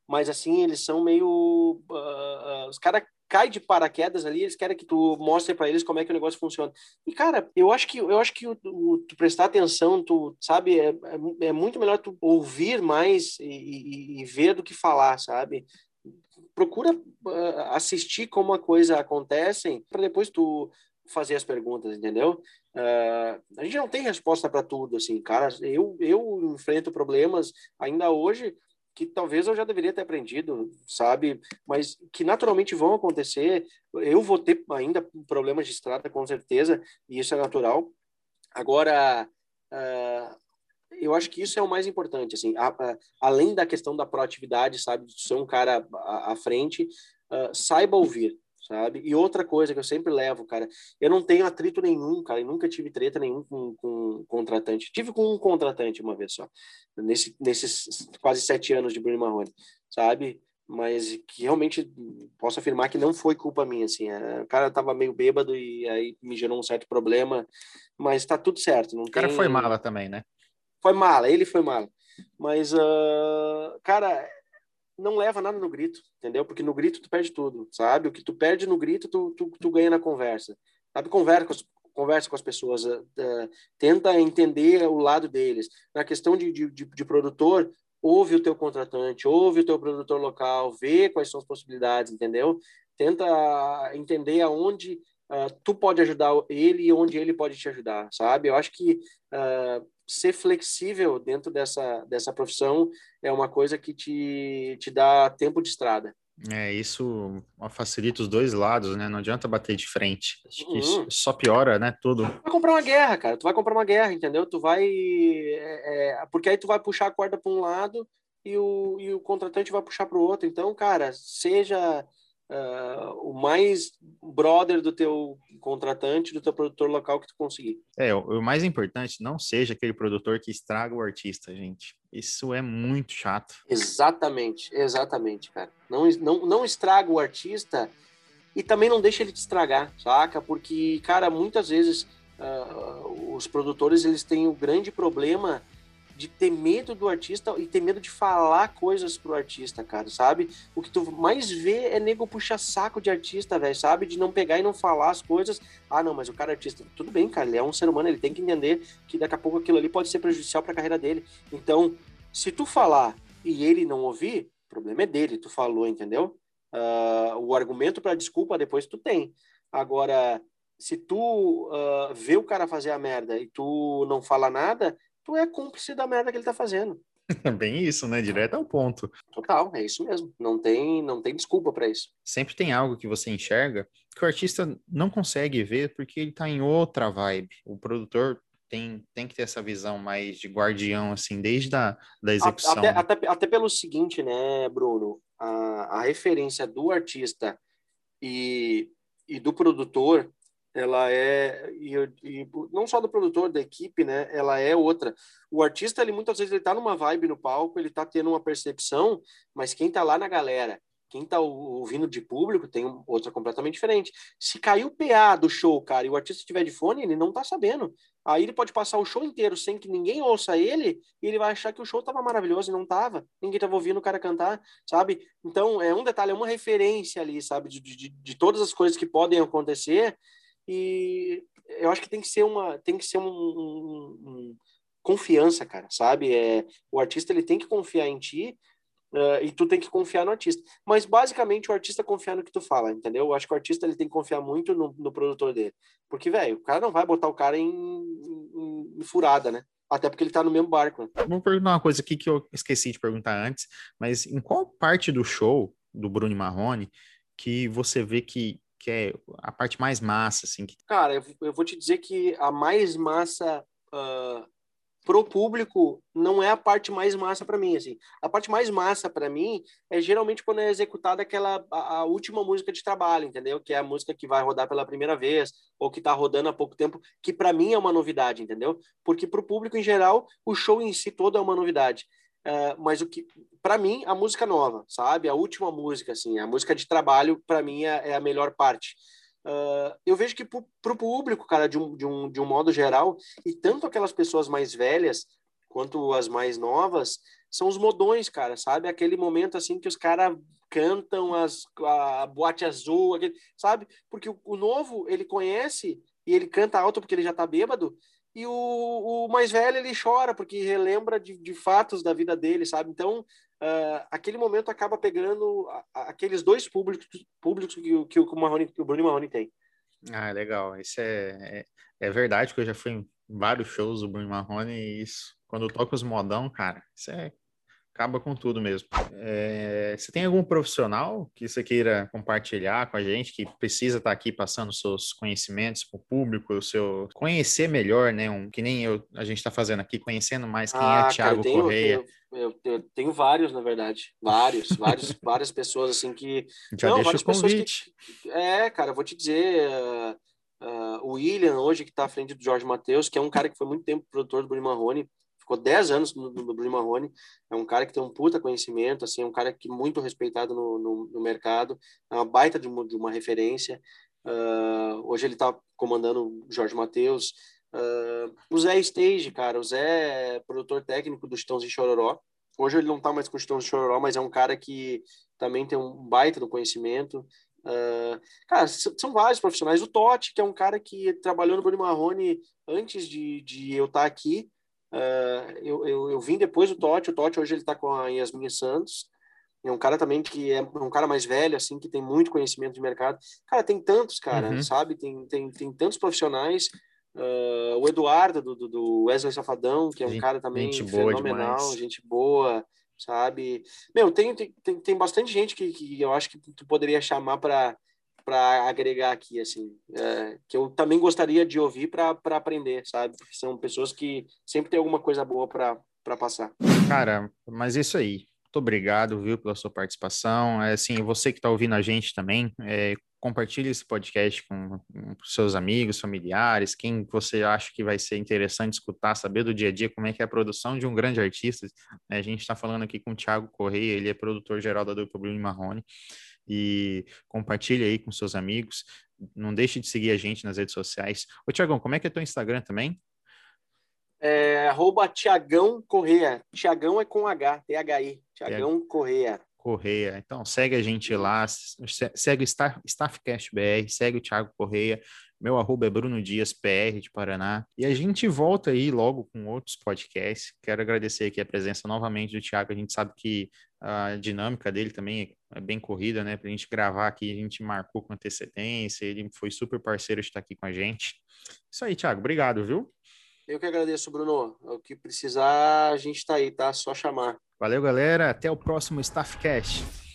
mas assim, eles são meio. Uh, uh, os caras caem de paraquedas ali, eles querem que tu mostre para eles como é que o negócio funciona. E, cara, eu acho que eu acho que o, o tu prestar atenção, tu sabe, é, é, é, muito melhor tu ouvir mais e, e, e ver do que falar, sabe? Procura uh, assistir como a coisa acontece para depois tu fazer as perguntas, entendeu? Uh, a gente não tem resposta para tudo, assim, cara. Eu, eu enfrento problemas ainda hoje que talvez eu já deveria ter aprendido, sabe? Mas que naturalmente vão acontecer. Eu vou ter ainda problemas de estrada, com certeza, e isso é natural. Agora, uh, eu acho que isso é o mais importante, assim, a, a, além da questão da proatividade, sabe, de ser um cara à, frente, uh, saiba ouvir, sabe? E outra coisa que eu sempre levo, cara, eu não tenho atrito nenhum, cara, eu nunca tive treta nenhum com, com contratante. Tive com um contratante uma vez só, nesse, nesses quase sete anos de Bruno Marrone, sabe? Mas que realmente posso afirmar que não foi culpa minha, assim. É, o cara tava meio bêbado e aí me gerou um certo problema, mas tá tudo certo. Não
o cara foi mala também, né?
Foi mala, ele foi mala. Mas, uh, cara, não leva nada no grito, entendeu? Porque no grito tu perde tudo, sabe? O que tu perde no grito, tu, tu, tu ganha na conversa. Sabe? Conversa com as, conversa com as pessoas, uh, tenta entender o lado deles. Na questão de, de, de, de, produtor, ouve o teu contratante, ouve o teu produtor local, vê quais são as possibilidades, entendeu? Tenta entender aonde uh, tu pode ajudar ele e onde ele pode te ajudar, sabe? Eu acho que ser flexível dentro dessa, dessa profissão é uma coisa que te, te dá tempo de estrada.
É, isso facilita os dois lados, né? Não adianta bater de frente. Acho que isso uhum. só piora, né? Tudo.
Tu vai comprar uma guerra, cara. Tu vai comprar uma guerra, entendeu? Tu vai. É, é, porque aí tu vai puxar a corda para um lado e o, e o contratante vai puxar para o outro. Então, cara, seja uh, o mais brother do teu contratante, do teu produtor local que tu conseguir.
É, o, o mais importante, não seja aquele produtor que estraga o artista, gente. Isso é muito chato.
Exatamente, exatamente, cara. Não, não, não estraga o artista e também não deixa ele te estragar, saca? Porque, cara, muitas vezes uh, os produtores eles têm o um grande problema de ter medo do artista e ter medo de falar coisas pro artista, cara, sabe? O que tu mais vê é nego puxar saco de artista, velho, sabe? De não pegar e não falar as coisas. Ah, não, mas o cara é artista. Tudo bem, cara, ele é um ser humano, ele tem que entender que daqui a pouco aquilo ali pode ser prejudicial para a carreira dele. Então, se tu falar e ele não ouvir, o problema é dele, tu falou, entendeu? Uh, o argumento para desculpa depois tu tem. Agora, se tu uh, vê o cara fazer a merda e tu não fala nada, tu é cúmplice da merda que ele tá fazendo. (laughs)
Bem isso, né? Direto ao ponto.
Total, é isso mesmo. Não tem, não tem desculpa para isso.
Sempre tem algo que você enxerga que o artista não consegue ver porque ele tá em outra vibe. O produtor tem, tem que ter essa visão mais de guardião, assim, desde a da execução.
Até, até, até pelo seguinte, né, Bruno? A, a referência do artista e, e do produtor ela é e, e, não só do produtor da equipe né ela é outra. O artista ele muitas vezes ele tá numa vibe no palco ele tá tendo uma percepção mas quem tá lá na galera quem tá ouvindo de público tem outra completamente diferente. Se caiu o PA do show cara e o artista estiver de fone ele não tá sabendo. Aí ele pode passar o show inteiro sem que ninguém ouça ele e ele vai achar que o show tava maravilhoso e não tava. Ninguém tava ouvindo o cara cantar sabe? Então é um detalhe é uma referência ali sabe? De, de, de todas as coisas que podem acontecer e eu acho que tem que ser uma tem que ser um, um, um confiança cara sabe é o artista ele tem que confiar em ti Uh, e tu tem que confiar no artista. Mas basicamente o artista confia no que tu fala, entendeu? Eu acho que o artista ele tem que confiar muito no, no produtor dele. Porque, velho, o cara não vai botar o cara em, em, em, furada, né? Até porque ele tá no mesmo barco. Né?
Vou perguntar uma coisa aqui que eu esqueci de perguntar antes, mas em qual parte do show do Bruno Marrone que você vê que, que é a parte mais massa, assim? Que...
Cara, eu, eu vou te dizer que a mais massa uh, pro público não é a parte mais massa para mim assim. A parte mais massa para mim é geralmente quando é executada aquela a, a, última música de trabalho entendeu? Que é a música que vai rodar pela primeira vez ou que está rodando há pouco tempo que para mim é uma novidade entendeu? Porque para o público em geral o show em si todo é uma novidade uh, mas o que para mim a música nova sabe a última música assim a música de trabalho para mim é, é a melhor parte Uh, eu vejo que para o público, cara, de um, de, um, de um modo geral, e tanto aquelas pessoas mais velhas quanto as mais novas, são os modões, cara, sabe? Aquele momento assim que os caras cantam as, a boate azul, aquele, sabe? Porque o, o, novo, ele conhece e ele canta alto porque ele já tá bêbado, e o, o mais velho, ele chora porque relembra de, de fatos da vida dele, sabe? Então, uh, aquele momento acaba pegando a, a, aqueles dois públicos, públicos que, que, o, Marrone, o Bruno Marrone tem.
Ah, legal. Isso é, é, é, verdade, que eu já fui em vários shows do Bruno Marrone e isso, quando eu toco os modão, cara, isso é acaba com tudo mesmo. É, você tem algum profissional que você queira compartilhar com a gente, que precisa estar aqui passando seus conhecimentos para o público, o seu conhecer melhor, né? Um, que nem eu, a gente está fazendo aqui, conhecendo mais quem é ah, é Thiago cara, Correia.
Eu, eu, eu, tenho vários, na verdade. Vários, vários, (laughs) várias pessoas assim que.
Já não, deixa o convite.
Que, é, cara, vou te dizer. Uh, uh, o William, hoje, que está à frente do Jorge Matheus, que é um cara que foi muito tempo produtor do Bruno Marrone, ficou 10 anos no, no Bruno Marrone, é um cara que tem um puta conhecimento, assim, é um cara que muito respeitado no, no, no mercado, é uma baita de uma, de uma referência. Uh, hoje ele está comandando o Jorge Matheus. Uh, o Zé Stage, cara, o Zé é produtor técnico do Chitãos de Chororó. Hoje ele não está mais com o Chitãos de Chororó, mas é um cara que também tem um baita do conhecimento. Uh, cara, são vários profissionais. O Totti, que é um cara que trabalhou no Bruno Marrone antes de, de eu estar tá aqui, Uh, eu, eu, eu, vim depois do Totti, o Totti hoje ele está com a Yasmin Santos, é um cara também que é um cara mais velho, assim, que tem muito conhecimento de mercado. Cara, tem tantos, cara, uhum. sabe? Tem, tem, tem tantos profissionais. Uh, o Eduardo, do, do Wesley Safadão, que é um gente, cara também gente fenomenal, demais. gente boa, sabe? Meu, tem, tem, tem bastante gente que, que eu acho que tu poderia chamar para para agregar aqui, assim, é, que eu também gostaria de ouvir para aprender, sabe? Porque são pessoas que sempre tem alguma coisa boa para passar.
Cara, mas isso aí. Muito obrigado, viu, pela sua participação. É, assim, você que está ouvindo a gente também, é, compartilhe esse podcast com, com, seus amigos, familiares, quem você acha que vai ser interessante escutar, saber do dia a dia como é que é a produção de um grande artista. É, a gente está falando aqui com o Thiago Correia, ele é produtor geral da dupla Bruno Marrone e compartilhe aí com seus amigos. Não deixe de seguir a gente nas redes sociais. Ô, Tiagão, como é que é teu Instagram também?
É arroba Tiagão Correia. Tiagão é com H, T-H-I. Tiagão Correia.
Correia. Então, segue a gente lá, segue o Staff, Staffcast BR, segue o Thiago Correia. Meu arroba é Bruno Dias, PR de Paraná. E a gente volta aí logo com outros podcasts. Quero agradecer aqui a presença novamente do Thiago. A gente sabe que a dinâmica dele também é bem corrida, né? Para a gente gravar aqui, a gente marcou com antecedência. Ele foi super parceiro de estar aqui com a gente. Isso aí, Thiago. Obrigado, viu?
Eu que agradeço, Bruno. O que precisar, a gente está aí, tá? Só chamar.
Valeu, galera. Até o próximo Staffcast.